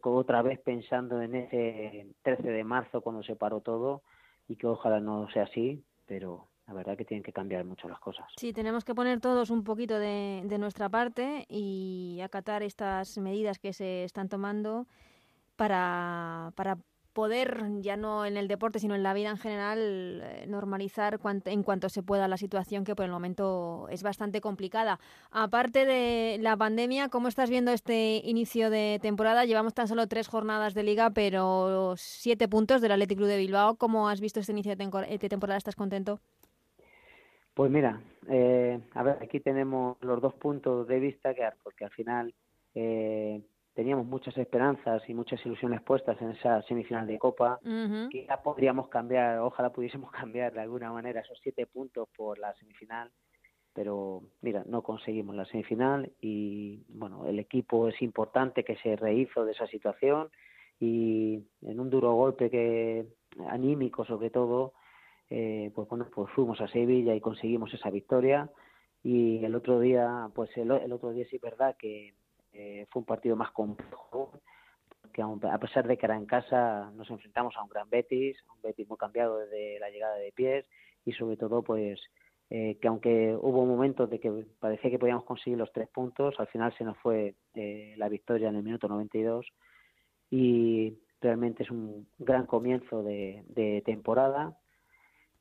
otra vez pensando en ese 13 de marzo cuando se paró todo y que ojalá no sea así, pero la verdad que tienen que cambiar mucho las cosas.
Sí, tenemos que poner todos un poquito de, de nuestra parte y acatar estas medidas que se están tomando para, para poder, ya no en el deporte, sino en la vida en general, eh, normalizar en cuanto se pueda la situación que por el momento es bastante complicada. Aparte de la pandemia, ¿cómo estás viendo este inicio de temporada? Llevamos tan solo tres jornadas de liga, pero siete puntos del Athletic Club de Bilbao. ¿Cómo has visto este inicio de de temporada? ¿Estás contento?
Pues mira, eh, a ver, aquí tenemos los dos puntos de vista que porque al final eh, teníamos muchas esperanzas y muchas ilusiones puestas en esa semifinal de Copa.
Ujú.
Quizá podríamos cambiar, ojalá pudiésemos cambiar de alguna manera esos siete puntos por la semifinal, pero mira, no conseguimos la semifinal y bueno, el equipo es importante que se rehizo de esa situación y en un duro golpe que anímico sobre todo, eh, pues bueno, pues fuimos a Sevilla y conseguimos esa victoria y el otro día, pues el, el otro día sí es verdad que eh, fue un partido más complejo que aun- a pesar de que era en casa nos enfrentamos a un gran Betis, un Betis muy cambiado desde la llegada de pies y sobre todo pues eh, que aunque hubo momentos de que parecía que podíamos conseguir los tres puntos, al final se nos fue eh, la victoria en el minuto 92 y realmente es un gran comienzo de temporada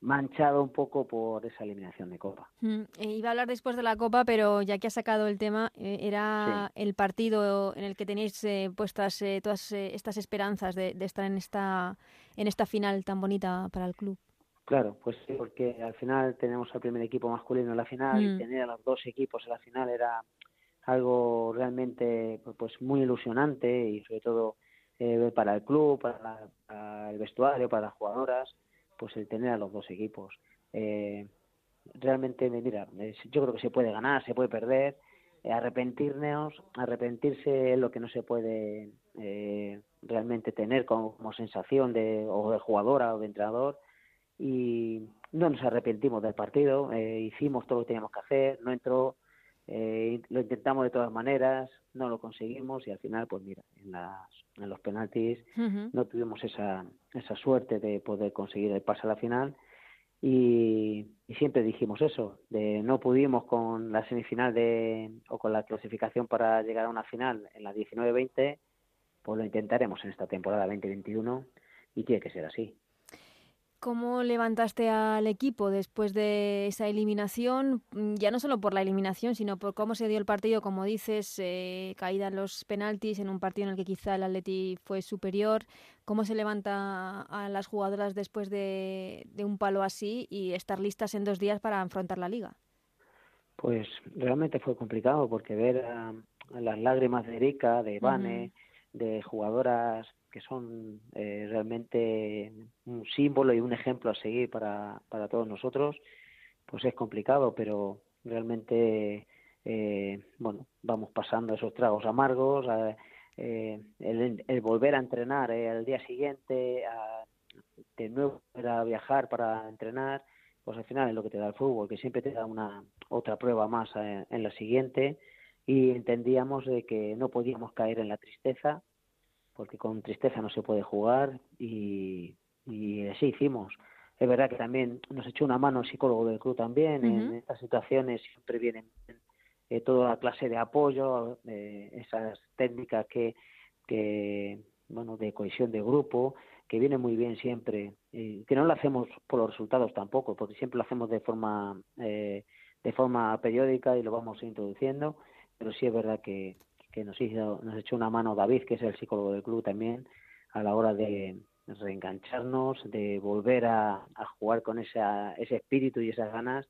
manchado un poco por esa eliminación de Copa.
Mm, eh, iba a hablar después de la Copa, pero ya que has sacado el tema, eh, era el partido en el que tenéis eh, puestas eh, todas eh, estas esperanzas de, de estar en esta, en esta final tan bonita para el club.
Claro, pues sí, porque al final tenemos al primer equipo masculino en la final
Mm.
y tener a los dos equipos en la final era algo realmente pues, pues muy ilusionante y sobre todo eh, para el club, para, la- para el vestuario, para las jugadoras, pues el tener a los dos equipos. Eh, realmente, mira, yo creo que se puede ganar, se puede perder, eh, arrepentirnos, arrepentirse es lo que no se puede eh, realmente tener como, como sensación de o de jugadora o de entrenador y no nos arrepentimos del partido, eh, hicimos todo lo que teníamos que hacer, no entró, eh, lo intentamos de todas maneras, no lo conseguimos y al final, pues mira, en, las, en los penaltis no tuvimos esa, esa suerte de poder conseguir el pase a la final y, y siempre dijimos eso, de no pudimos con la semifinal de, o con la clasificación para llegar a una final en la 19-20, pues lo intentaremos en esta temporada 2021 y tiene que ser así.
¿Cómo levantaste al equipo después de esa eliminación? Mm, Ya no solo por la eliminación, sino por cómo se dio el partido, como dices, eh, caída en los penaltis en un partido en el que quizá el Atleti fue superior. ¿Cómo se levanta a las jugadoras después de, de un palo así y estar listas en dos días para afrontar la liga?
Pues realmente fue complicado porque ver a, a las lágrimas de Erika, de Vane, de jugadoras que son eh, realmente un símbolo y un ejemplo a seguir para, para todos nosotros, pues es complicado, pero realmente, eh, bueno, vamos pasando esos tragos amargos, a- eh, el, volver a entrenar eh, al día siguiente, a, de nuevo a viajar para entrenar, pues al final es lo que te da el fútbol, que siempre te da una otra prueba más eh, en la siguiente. Y entendíamos de que no podíamos caer en la tristeza porque con tristeza no se puede jugar y, y así hicimos. Es verdad que también nos echó una mano el psicólogo del club también. En estas situaciones siempre vienen eh, toda clase de apoyo, eh, esas técnicas que, que, bueno, de cohesión de grupo, que viene muy bien siempre, y que no lo hacemos por los resultados tampoco, porque siempre lo hacemos de forma eh, de forma periódica y lo vamos introduciendo, pero sí es verdad que, que nos hizo nos echó una mano David, que es el psicólogo del club también, a la hora de reengancharnos, de volver a, a jugar con esa, ese espíritu y esas ganas,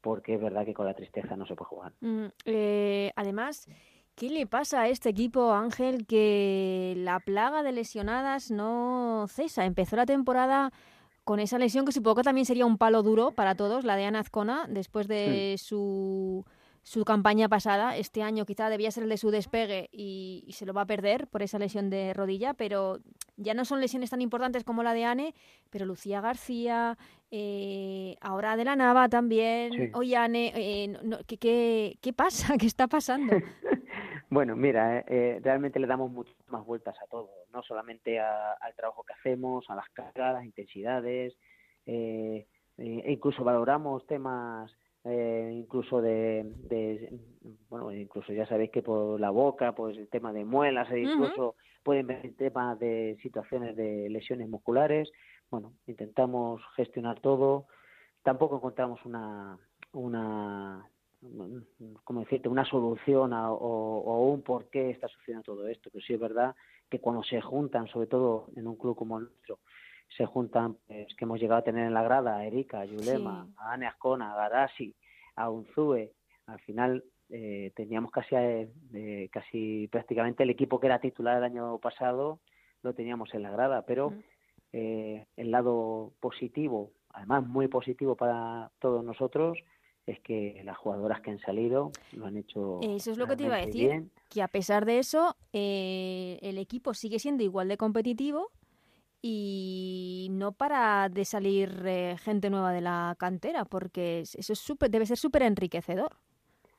porque es verdad que con la tristeza no se puede jugar.
Mm, eh, además, ¿qué le pasa a este equipo, Ángel, que la plaga de lesionadas no cesa? Empezó la temporada con esa lesión que supongo que también sería un palo duro para todos, la de Ana Azcona, después de su su campaña pasada. Este año quizá debía ser el de su despegue y, se lo va a perder por esa lesión de rodilla, pero ya no son lesiones tan importantes como la de Ane, pero Lucía García, eh, ahora de la Nava también. Oye, Ane, eh, ¿qué, qué, pasa? ¿Qué está pasando?
bueno, mira, eh, realmente le damos muchas más vueltas a todo, no solamente al trabajo que hacemos, a las cargas, las intensidades, e incluso valoramos temas eh, incluso de, bueno incluso ya sabéis que por la boca pues el tema de muelas e incluso pueden venir temas de situaciones de lesiones musculares. Bueno intentamos gestionar todo. Tampoco encontramos una una como decirte una solución o, o, un por qué está sucediendo todo esto. Pero sí es verdad que cuando se juntan sobre todo en un club como el nuestro se juntan, pues, que hemos llegado a tener en la grada a Erika, a Yulema, a Ane Ascona, a Garasi, a Unzue. Al final eh, teníamos casi, eh, casi prácticamente el equipo que era titular el año pasado, lo teníamos en la grada, pero eh, el lado positivo, además muy positivo para todos nosotros, es que las jugadoras que han salido lo han hecho.
Eso es lo que te iba a decir, que a pesar de eso, el equipo sigue siendo igual de competitivo y no para de salir eh, gente nueva de la cantera, porque eso es super, debe ser súper enriquecedor.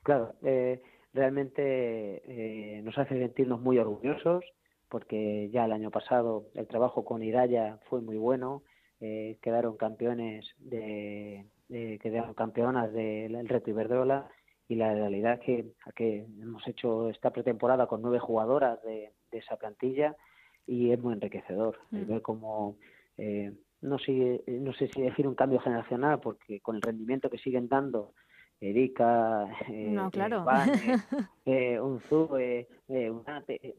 Claro, eh, realmente eh, nos hace sentirnos muy orgullosos, porque ya el año pasado el trabajo con Iraya fue muy bueno, quedaron campeones de, quedaron campeonas del reto Iberdrola y la realidad es que, que hemos hecho esta pretemporada con nueve jugadoras de esa plantilla y es muy enriquecedor el mm. ver cómo eh, no sé no sé si decir un cambio generacional porque con el rendimiento que siguen dando Erika
eh, no, claro.
eh, Unzube, eh,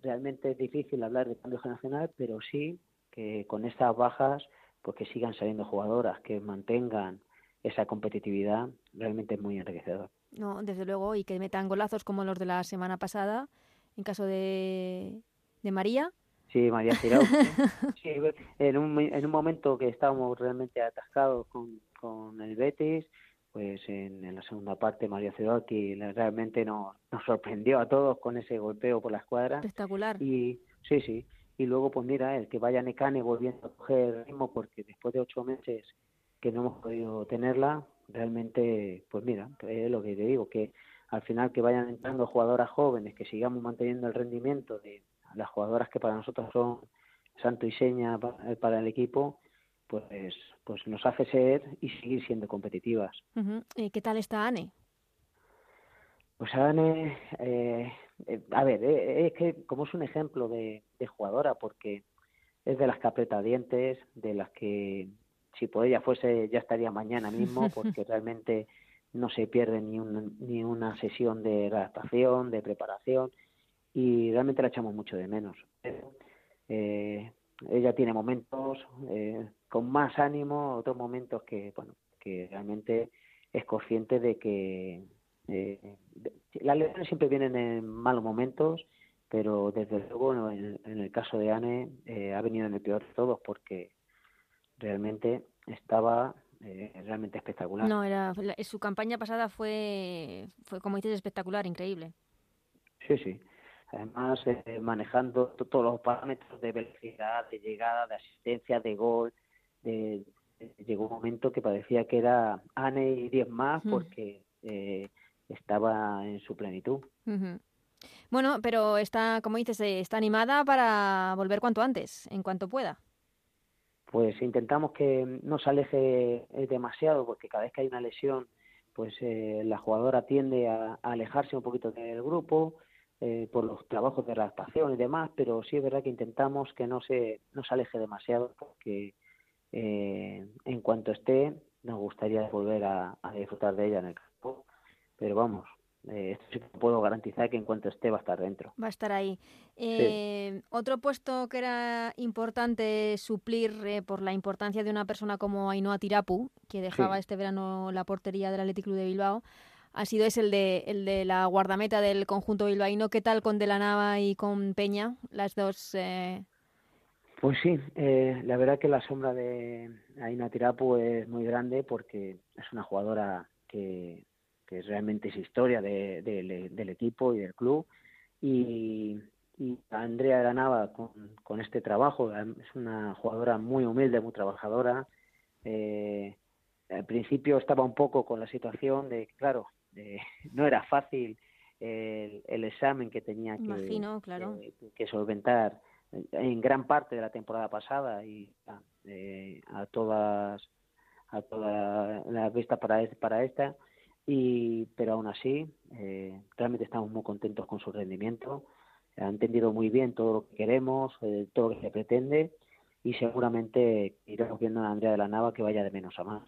realmente es difícil hablar de cambio generacional pero sí que con estas bajas pues que sigan saliendo jugadoras que mantengan esa competitividad realmente es muy enriquecedor
no desde luego y que metan golazos como los de la semana pasada en caso de de María
Sí, María Girau. sí, en, un, en un momento que estábamos realmente atascados con, con el Betis, pues en, en la segunda parte María Cirotti realmente nos, nos sorprendió a todos con ese golpeo por la escuadra.
Espectacular.
Y sí, sí. Y luego, pues mira, el que vaya Necane volviendo a coger ritmo, porque después de ocho meses que no hemos podido tenerla, realmente, pues mira, es lo que te digo, que al final que vayan entrando jugadoras jóvenes, que sigamos manteniendo el rendimiento de, las jugadoras que para nosotros son santo y seña eh, para el equipo, pues, pues nos hace ser y seguir siendo competitivas.
¿Y qué tal está Ane?
Pues Ane, eh, eh, a ver, es que como es un ejemplo de, jugadora, porque es de las que aprieta dientes, de las que si por ella fuese ya estaría mañana mismo, porque realmente no se pierde ni, un, ni una sesión de adaptación, de preparación, y realmente la echamos mucho de menos. Eh, ella tiene momentos eh, con más ánimo, otros momentos que, bueno, que realmente es consciente de que eh, las lesiones siempre vienen en malos momentos, pero desde luego en, el caso de Anne eh, ha venido en el peor de todos porque realmente estaba eh, realmente espectacular.
No, era su campaña pasada fue, fue como dices, espectacular, increíble.
Sí, sí además eh, manejando todos los parámetros de velocidad, de llegada, de asistencia, de gol. De, llegó un momento que parecía que era Ane y 10 más porque eh, estaba en su plenitud.
Bueno, pero está, como dices, eh, está animada para volver cuanto antes, en cuanto pueda.
Pues intentamos que no se aleje demasiado, porque cada vez que hay una lesión, pues la jugadora tiende a, alejarse un poquito del grupo, eh, por los trabajos de adaptación y demás, pero sí es verdad que intentamos que no se, no se aleje demasiado porque eh, en cuanto esté nos gustaría volver a, disfrutar de ella en el campo, pero vamos, eh, esto sí puedo garantizar que en cuanto esté va a estar dentro.
Va a estar ahí. Eh, otro puesto que era importante suplir por la importancia de una persona como Ainhoa Tirapu, que dejaba este verano la portería del Athletic Club de Bilbao, ha sido es el de, el de la guardameta del conjunto bilbaíno. ¿Qué tal con De la Nava y con Peña? Las dos. Eh...
Pues sí, eh, la verdad que la sombra de Aina Tirapu es muy grande porque es una jugadora que, que realmente es historia de, del equipo y del club. Y, y Andrea de la Nava con, con este trabajo es una jugadora muy humilde, muy trabajadora. Eh, al principio estaba un poco con la situación de, claro, no era fácil el, examen que tenía que, solventar en gran parte de la temporada pasada y a, eh, todas a todas las vistas para, para esta. Y pero aún así eh, realmente estamos muy contentos con su rendimiento. Ha entendido muy bien todo lo que queremos eh, todo lo que se pretende y seguramente iremos viendo a Andrea de la Nava que vaya de menos a más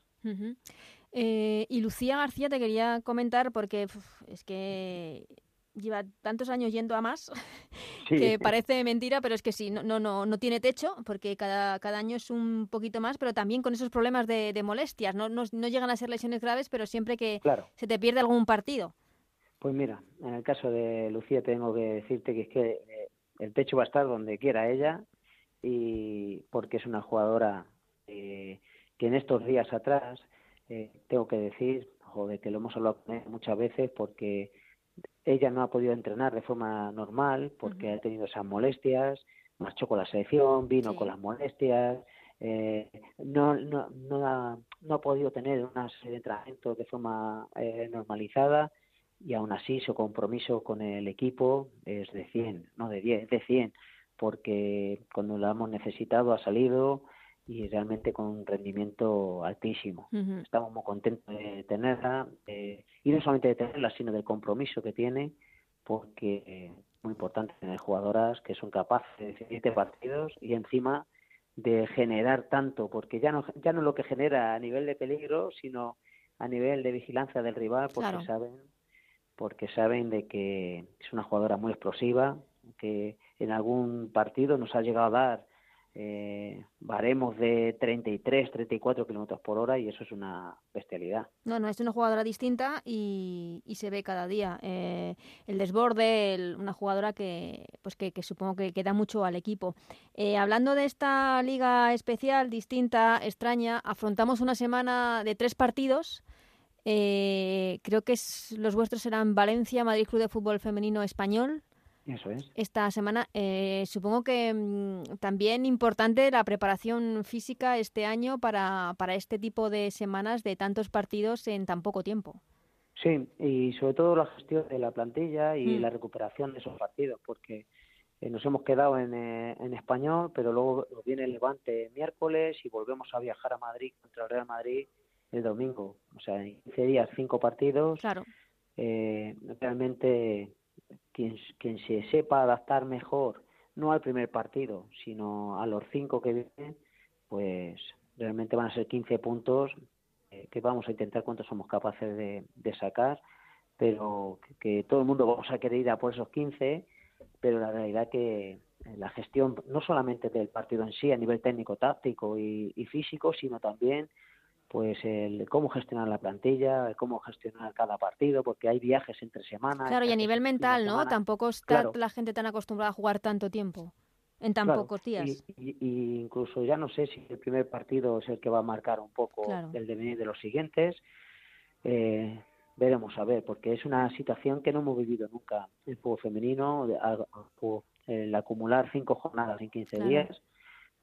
eh, y Lucía García te quería comentar porque es que lleva tantos años yendo a más que parece mentira, pero es que sí, no, no, no, no tiene techo porque cada, cada año es un poquito más, pero también con esos problemas de, molestias. No, no, llegan a ser lesiones graves, pero siempre que se te pierde algún partido.
Pues mira, en el caso de Lucía tengo que decirte que es que eh, el techo va a estar donde quiera ella y porque es una jugadora eh, que en estos días atrás eh, tengo que decir, joder, que lo hemos hablado con ella muchas veces porque ella no ha podido entrenar de forma normal porque ha tenido esas molestias, marchó con la selección, vino con las molestias, eh, no, no, no, ha, no ha podido tener una serie de entrenamientos de forma eh, normalizada y aún así su compromiso con el equipo es de 100, no de 10, es de 100, porque cuando la hemos necesitado ha salido, y realmente con un rendimiento altísimo. Estamos muy contentos de tenerla y no solamente de tenerla, sino del compromiso que tiene, porque es muy importante tener jugadoras que son capaces de decidir partidos y encima de generar tanto, porque ya no, ya no lo que genera a nivel de peligro, sino a nivel de vigilancia del rival, porque saben porque saben de que es una jugadora muy explosiva, que en algún partido nos ha llegado a dar eh, baremos de 33, 34 kilómetros por hora y eso es una bestialidad.
No, no, es una jugadora distinta y, se ve cada día. Eh, el desborde, una jugadora que, pues que, supongo que, queda mucho al equipo. Eh, hablando de esta liga especial, distinta, extraña, afrontamos una semana de tres partidos. Eh, creo que los vuestros serán Valencia, Madrid Club de Fútbol Femenino Español,
eso es.
Esta semana, eh, supongo que mm, también importante la preparación física este año para, para este tipo de semanas de tantos partidos en tan poco tiempo.
Sí, y sobre todo la gestión de la plantilla y mm. la recuperación de esos partidos, porque eh, nos hemos quedado en, eh, en español, pero luego viene el Levante miércoles y volvemos a viajar a Madrid contra el Real Madrid el domingo. O sea, en 15 días, cinco partidos.
Claro.
realmente quien, quien se sepa adaptar mejor, no al primer partido, sino a los cinco que vienen, pues realmente van a ser 15 puntos eh, que vamos a intentar cuántos somos capaces de, sacar, pero que, todo el mundo vamos a querer ir a por esos 15, pero la realidad que la gestión no solamente del partido en sí a nivel técnico, táctico y físico, sino también pues el cómo gestionar la plantilla, cómo gestionar cada partido, porque hay viajes entre semanas.
Claro, y a nivel mental, ¿no? Tampoco está la gente tan acostumbrada a jugar tanto tiempo, en tan pocos días.
Y, incluso ya no sé si el primer partido es el que va a marcar un poco el devenir de los siguientes. Eh, veremos a ver, porque es una situación que no hemos vivido nunca el juego femenino, el acumular cinco jornadas en 15 días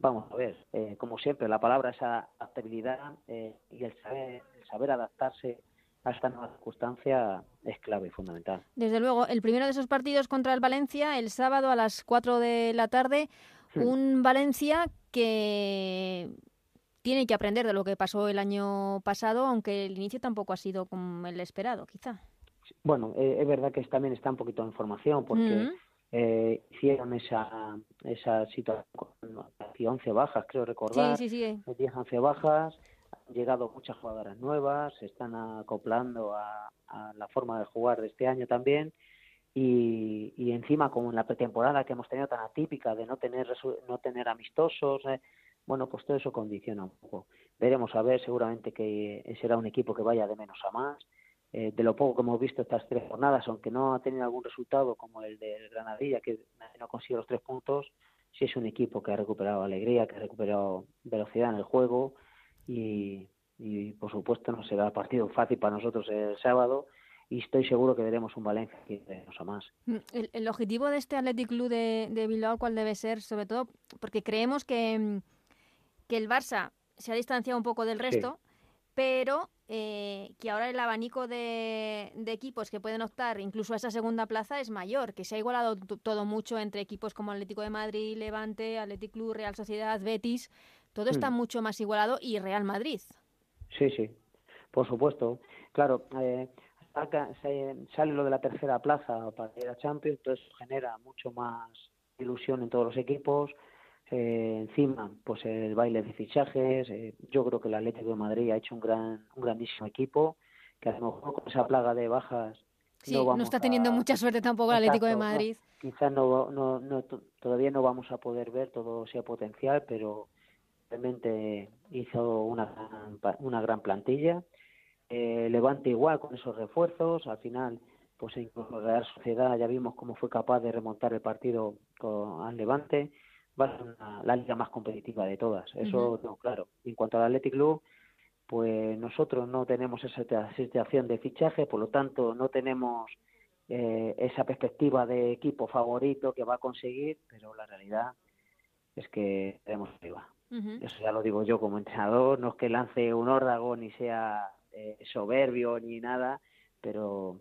Vamos a ver, eh, como siempre, la palabra esa adaptabilidad eh, y el saber, el saber adaptarse a esta nueva circunstancia es clave y fundamental.
Desde luego, el primero de esos partidos contra el Valencia, el sábado a las 4 de la tarde, un Valencia que tiene que aprender de lo que pasó el año pasado, aunque el inicio tampoco ha sido como el esperado, quizá.
Bueno, eh, es verdad que también está un poquito de información porque eh, hicieron esa, esa situación con 11 bajas, creo recordar.
Sí, sí, sí.
10, 11 bajas. Han llegado muchas jugadoras nuevas, se están acoplando a, a la forma de jugar de este año también. Y, y, encima como en la pretemporada que hemos tenido tan atípica de no tener no tener amistosos eh, bueno pues todo eso condiciona un poco veremos a ver seguramente que será un equipo que vaya de menos a más eh, de lo poco que hemos visto estas tres jornadas, aunque no ha tenido algún resultado como el del Granadilla, que no consigue los tres puntos, sí es un equipo que ha recuperado alegría, que ha recuperado velocidad en el juego y, y por supuesto no será partido fácil para nosotros el sábado y estoy seguro que veremos un Valencia que a más.
Mm, el, el, objetivo de este Athletic Club de, de Bilbao, ¿cuál debe ser? Sobre todo porque creemos que, mm, que el Barça se ha distanciado un poco del resto, pero eh, que ahora el abanico de, equipos que pueden optar incluso a esa segunda plaza es mayor, que se ha igualado todo mucho entre equipos como Atlético de Madrid, Levante, Atlético Club, Real Sociedad, Betis, todo está hmm. mucho más igualado y Real Madrid.
Sí, sí, por supuesto. Claro, eh, sale lo de la tercera plaza para ir a Champions, entonces genera mucho más ilusión en todos los equipos, eh, encima, pues el baile de fichajes. Eh, yo creo que el Atlético de Madrid ha hecho un gran, un grandísimo equipo. Que a lo mejor con esa plaga de bajas.
Sí, no, está teniendo mucha suerte tampoco el Atlético de Madrid.
quizás no, no, no, todavía no vamos a poder ver todo ese potencial, pero realmente hizo una, una gran plantilla. Eh, Levante igual con esos refuerzos. Al final, pues incluso la Real Sociedad ya vimos cómo fue capaz de remontar el partido con, al Levante va a ser la liga más competitiva de todas. Eso, no, claro. En cuanto al Athletic Club, pues nosotros no tenemos esa situación de fichaje, por lo tanto no tenemos eh, esa perspectiva de equipo favorito que va a conseguir, pero la realidad es que tenemos arriba. Eso ya lo digo yo como entrenador, no es que lance un órdago ni sea eh, soberbio ni nada, pero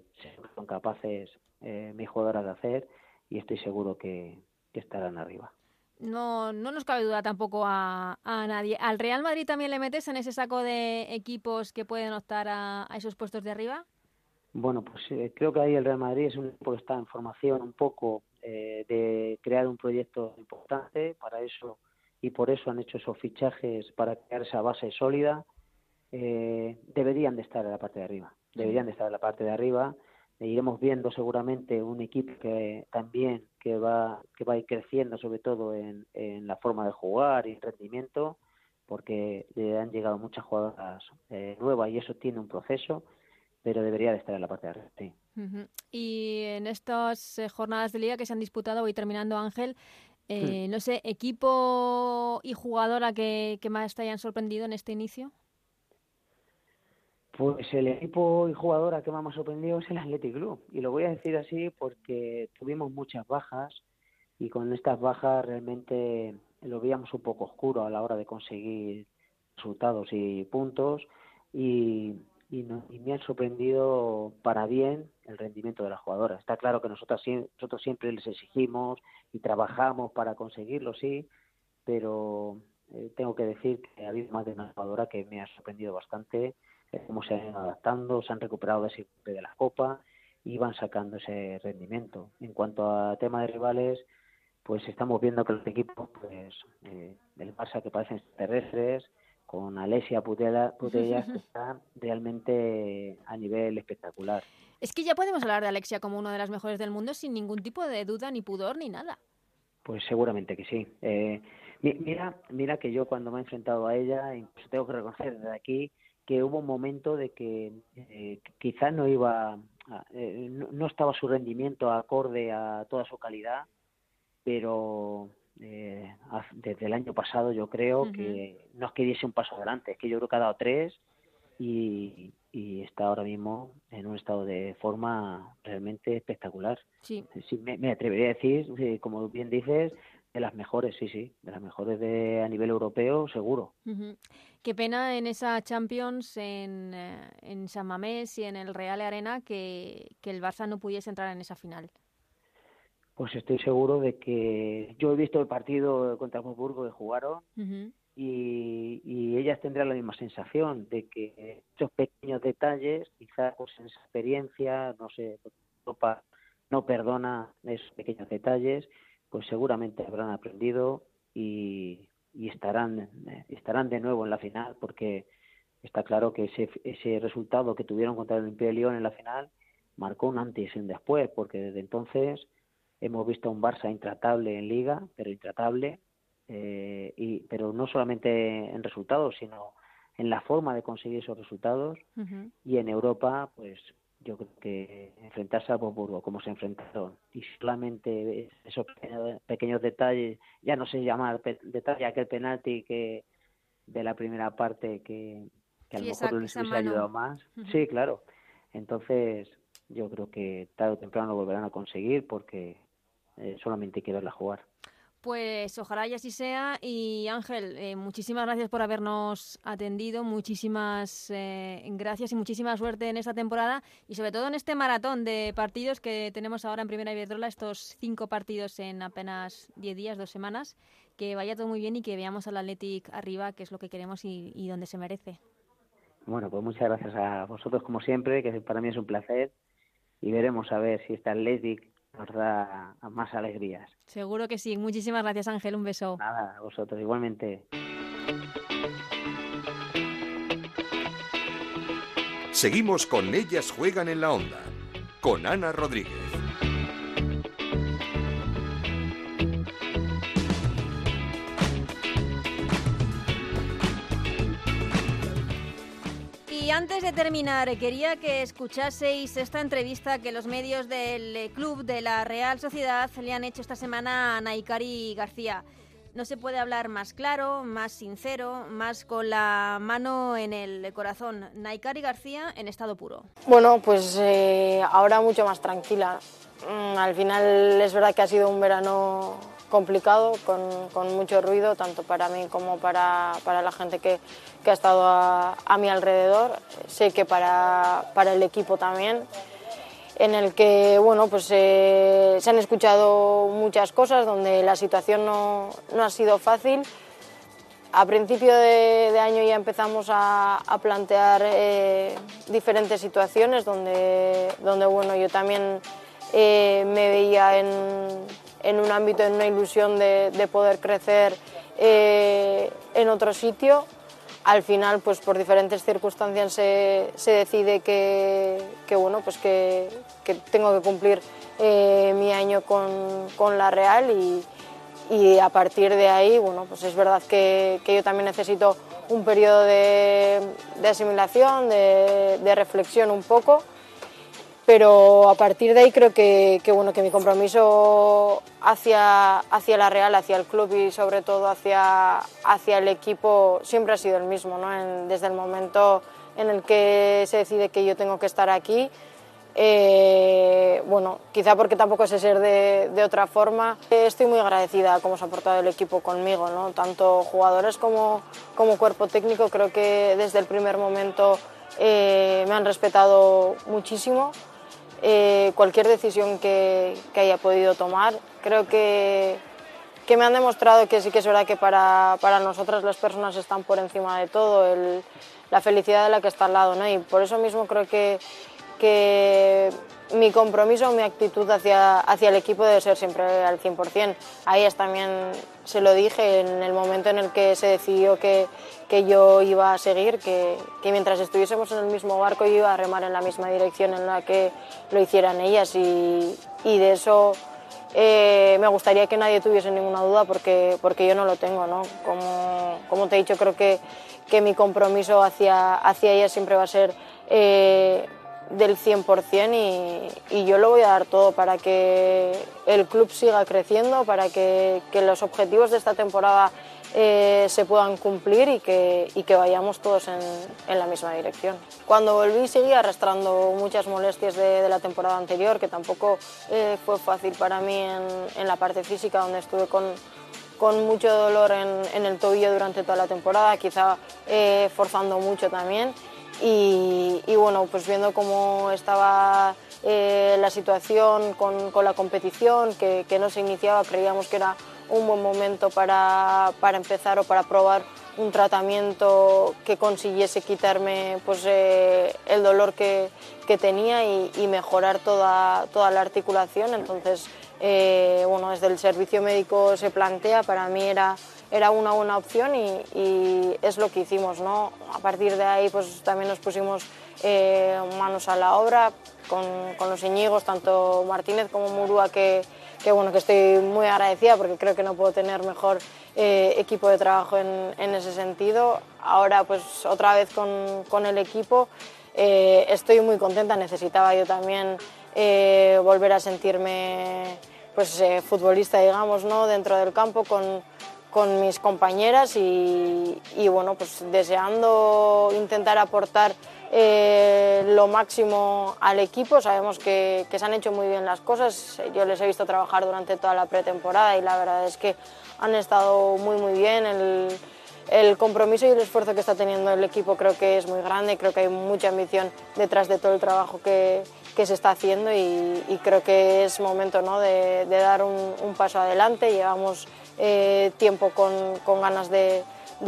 son capaces eh, mis jugadoras de hacer y estoy seguro que estarán arriba
no, no nos cabe duda tampoco a, a, nadie. ¿Al Real Madrid también le metes en ese saco de equipos que pueden optar a, esos puestos de arriba?
Bueno, pues eh, creo que ahí el Real Madrid es un equipo que está en formación un poco eh, de crear un proyecto importante para eso y por eso han hecho esos fichajes para crear esa base sólida. Eh, deberían de estar en la parte de arriba, deberían de estar en la parte de arriba iremos viendo seguramente un equipo que también que va que va a ir creciendo sobre todo en, en la forma de jugar y en rendimiento porque le han llegado muchas jugadoras eh, nuevas y eso tiene un proceso pero debería de estar en la parte de arriba sí.
y en estas eh, jornadas de liga que se han disputado hoy terminando Ángel eh, no sé equipo y jugadora que, que más te hayan sorprendido en este inicio
pues el equipo y jugadora que más me ha sorprendido es el Athletic Club. Y lo voy a decir así porque tuvimos muchas bajas y con estas bajas realmente lo veíamos un poco oscuro a la hora de conseguir resultados y puntos y, y, me han sorprendido para bien el rendimiento de las jugadoras. Está claro que nosotros, nosotros siempre les exigimos y trabajamos para conseguirlo, sí, pero eh, tengo que decir que ha habido más de una jugadora que me ha sorprendido bastante cómo se han adaptando, se han recuperado de de la Copa y van sacando ese rendimiento. En cuanto a tema de rivales, pues estamos viendo que los equipos pues eh, del Barça que parecen terrestres, con Alesia Putela, Putellas que están realmente a nivel espectacular.
Es que ya podemos hablar de Alexia como una de las mejores del mundo sin ningún tipo de duda, ni pudor, ni nada.
Pues seguramente que sí. Eh, mira, mira que yo cuando me he enfrentado a ella, tengo que reconocer desde aquí que hubo un momento de que eh, quizás no iba, eh, no, estaba su rendimiento acorde a toda su calidad, pero eh, desde el año pasado yo creo que no es que diese un paso adelante, es que yo creo que ha dado tres y, y está ahora mismo en un estado de forma realmente espectacular.
Sí.
me, me, atrevería a decir, como bien dices, de las mejores, sí, sí, de las mejores de a nivel europeo, seguro.
Qué pena en esa Champions en, eh, en San Mamés y en el Real Arena que, que el Barça no pudiese entrar en esa final.
Pues estoy seguro de que yo he visto el partido contra Burgo que jugaron y, ellas tendrían la misma sensación de que estos pequeños detalles, quizás pues, en esa experiencia, no sé, Europa no perdona esos pequeños detalles, pues seguramente habrán aprendido y, estarán, estarán de nuevo en la final porque está claro que ese, ese resultado que tuvieron contra el Olimpia de Lyon en la final marcó un antes y un después, porque desde entonces hemos visto a un Barça intratable en liga, pero intratable, eh, y, pero no solamente en resultados, sino en la forma de conseguir esos resultados. Y en Europa, pues yo creo que enfrentarse a Boburgo como se enfrentaron y solamente esos pequeños, detalles, ya no sé llamar detalle aquel penalti que de la primera parte que, a lo mejor les hubiese ayudado más. Sí, claro. Entonces, yo creo que tarde o temprano lo volverán a conseguir porque eh, solamente hay que verla jugar.
Pues ojalá y así sea. Y Ángel, eh, muchísimas gracias por habernos atendido, muchísimas eh, gracias y muchísima suerte en esta temporada y sobre todo en este maratón de partidos que tenemos ahora en Primera Iberdrola, estos cinco partidos en apenas diez días, dos semanas. Que vaya todo muy bien y que veamos al Athletic arriba, que es lo que queremos y, donde se merece.
Bueno, pues muchas gracias a vosotros como siempre, que para mí es un placer y veremos a ver si este Athletic nos da más alegrías.
Seguro que sí. Muchísimas gracias, Ángel. Un beso.
Nada, a vosotros igualmente.
Seguimos con Ellas Juegan en la Onda, con Ana Rodríguez.
Antes de terminar, quería que escuchaseis esta entrevista que los medios del club de la Real Sociedad le han hecho esta semana a Naikari García. No se puede hablar más claro, más sincero, más con la mano en el corazón. Naikari García en estado puro.
Bueno, pues eh, ahora mucho más tranquila. Mm, al final es verdad que ha sido un verano complicado, con, mucho ruido, tanto para mí como para, la gente que, ha estado a, mi alrededor. Sé que para, el equipo también, en el que bueno, pues, eh, se han escuchado muchas cosas, donde la situación no, ha sido fácil. A principio de, año ya empezamos a, plantear eh, diferentes situaciones donde, donde bueno, yo también eh, me veía en, en un ámbito, en una ilusión de, poder crecer eh, en otro sitio. Al final, pues por diferentes circunstancias se, decide que, bueno, pues que, tengo que cumplir eh, mi año con, la Real y, a partir de ahí, bueno, pues es verdad que, yo también necesito un periodo de, asimilación, de reflexión un poco pero a partir de ahí creo que, bueno, que mi compromiso hacia, hacia la Real, hacia el club y sobre todo hacia, hacia el equipo siempre ha sido el mismo, ¿no? desde el momento en el que se decide que yo tengo que estar aquí. Eh, bueno, quizá porque tampoco sé ser de, de, otra forma. Estoy muy agradecida a cómo se ha portado el equipo conmigo, ¿no? tanto jugadores como, como cuerpo técnico. Creo que desde el primer momento eh, me han respetado muchísimo. Eh, cualquier decisión que, haya podido tomar. Creo que, me han demostrado que sí que es verdad que para, nosotras las personas están por encima de todo, la felicidad de la que está al lado. ¿no? Y por eso mismo creo que, que mi compromiso, mi actitud hacia, hacia el equipo debe ser siempre al 100%. A ellas también se lo dije en el momento en el que se decidió que, que yo iba a seguir, que, que, mientras estuviésemos en el mismo barco yo iba a remar en la misma dirección en la que lo hicieran ellas y, y de eso eh, me gustaría que nadie tuviese ninguna duda porque, porque yo no lo tengo. ¿no? Como, como te he dicho, creo que, que mi compromiso hacia, hacia ellas siempre va a ser... Eh, del 100% y, y, yo lo voy a dar todo para que el club siga creciendo, para que, los objetivos de esta temporada eh, se puedan cumplir y que, vayamos todos en, la misma dirección. Cuando volví seguí arrastrando muchas molestias de, la temporada anterior, que tampoco eh, fue fácil para mí en, la parte física, donde estuve con, mucho dolor en, en, el tobillo durante toda la temporada, quizá eh, forzando mucho también. Y, bueno, pues viendo cómo estaba eh, la situación con, con la competición, que, que, no se iniciaba, creíamos que era un buen momento para, para empezar o para probar un tratamiento que consiguiese quitarme pues, eh, el dolor que, que tenía y, mejorar toda, toda la articulación. Entonces, eh, bueno, desde el servicio médico se plantea, para mí era, era una buena opción y, es lo que hicimos. ¿no? A partir de ahí pues, también nos pusimos eh, manos a la obra con, con, los Iñigos, tanto Martínez como Murúa, que, que, bueno, que estoy muy agradecida porque creo que no puedo tener mejor eh, equipo de trabajo en, en, ese sentido. Ahora pues otra vez con, con el equipo eh, estoy muy contenta, necesitaba yo también volver a sentirme pues, futbolista, digamos, ¿no? dentro del campo con, con mis compañeras y, bueno, pues deseando intentar aportar eh, lo máximo al equipo. Sabemos que, se han hecho muy bien las cosas. Yo les he visto trabajar durante toda la pretemporada y la verdad es que han estado muy, muy bien. El, compromiso y el esfuerzo que está teniendo el equipo creo que es muy grande, creo que hay mucha ambición detrás de todo el trabajo que, que se está haciendo y, creo que es momento ¿no? de, de dar un, un, paso adelante. Llevamos eh, tiempo con, con ganas de,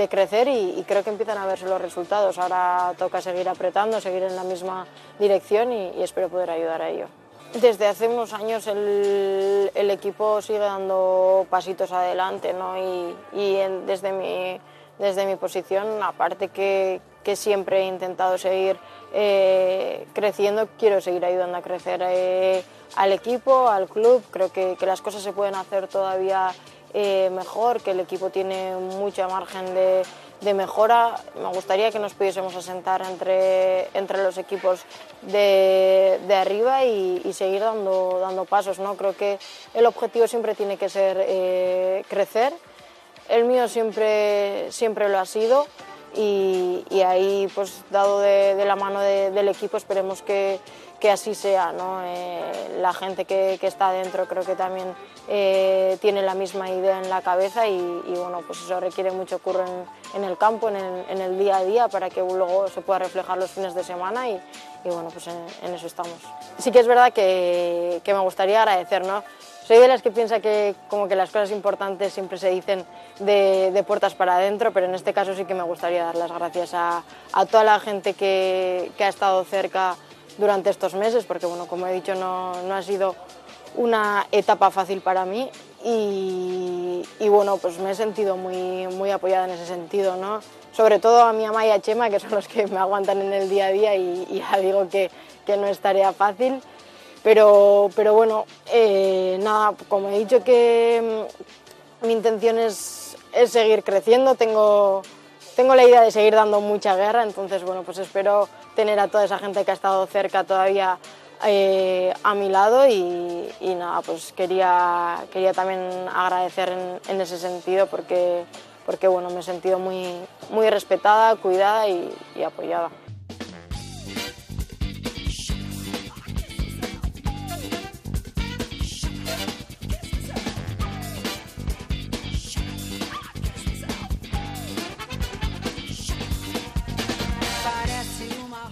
crecer y, creo que empiezan a verse los resultados. Ahora toca seguir apretando, seguir en la misma dirección y, espero poder ayudar a ello. Desde hace unos años el, el equipo sigue dando pasitos adelante ¿no? y, desde mi desde mi posición, aparte que, que siempre he intentado seguir eh, creciendo, quiero seguir ayudando a crecer eh, al equipo, al club. Creo que, que, las cosas se pueden hacer todavía eh, mejor, que el equipo tiene mucha margen de, de, mejora. Me gustaría que nos pudiésemos asentar entre, entre los equipos de, de arriba y, y, seguir dando, dando pasos. ¿no? Creo que el objetivo siempre tiene que ser eh, crecer el mío siempre, siempre lo ha sido y, y ahí, pues dado de, de la mano de, del equipo, esperemos que, que así sea. Eh, la gente que, está dentro creo que también eh, tiene la misma idea en la cabeza y, bueno, pues eso requiere mucho curro en, el campo, en el, día a día, para que luego se pueda reflejar los fines de semana y, bueno, pues en, en, eso estamos. Sí que es verdad que, me gustaría agradecer, ¿no? soy de las que piensa que como que las cosas importantes siempre se dicen de, puertas para adentro, pero en este caso sí que me gustaría dar las gracias a, toda la gente que, ha estado cerca durante estos meses, porque bueno, como he dicho, no, no ha sido una etapa fácil para mí y, bueno, pues me he sentido muy, muy apoyada en ese sentido, ¿no? Sobre todo a mi mamá y a Chema, que son los que me aguantan en el día a día y, y ya digo que, que no es tarea fácil. Pero, pero bueno, eh, nada, como he dicho que mm, mi intención es, es seguir creciendo, tengo, tengo la idea de seguir dando mucha guerra, entonces bueno, pues espero tener a toda esa gente que ha estado cerca todavía eh, a mi lado y, nada, pues quería, quería también agradecer en, ese sentido porque, porque bueno, me he sentido muy, muy respetada, cuidada y apoyada.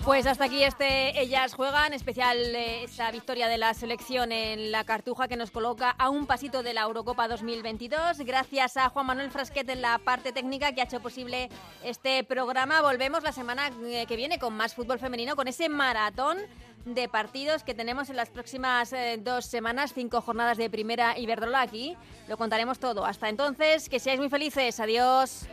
Pues hasta aquí este Ellas Juegan, especial eh, esa victoria de la selección en la Cartuja que nos coloca a un pasito de la Eurocopa 2022. Gracias a Juan Manuel Frasquet en la parte técnica que ha hecho posible este programa. Volvemos la semana eh, que viene con más fútbol femenino, con ese maratón de partidos que tenemos en las próximas eh, dos semanas, cinco jornadas de primera Iberdrola aquí. Lo contaremos todo. Hasta entonces, que seáis muy felices. Adiós.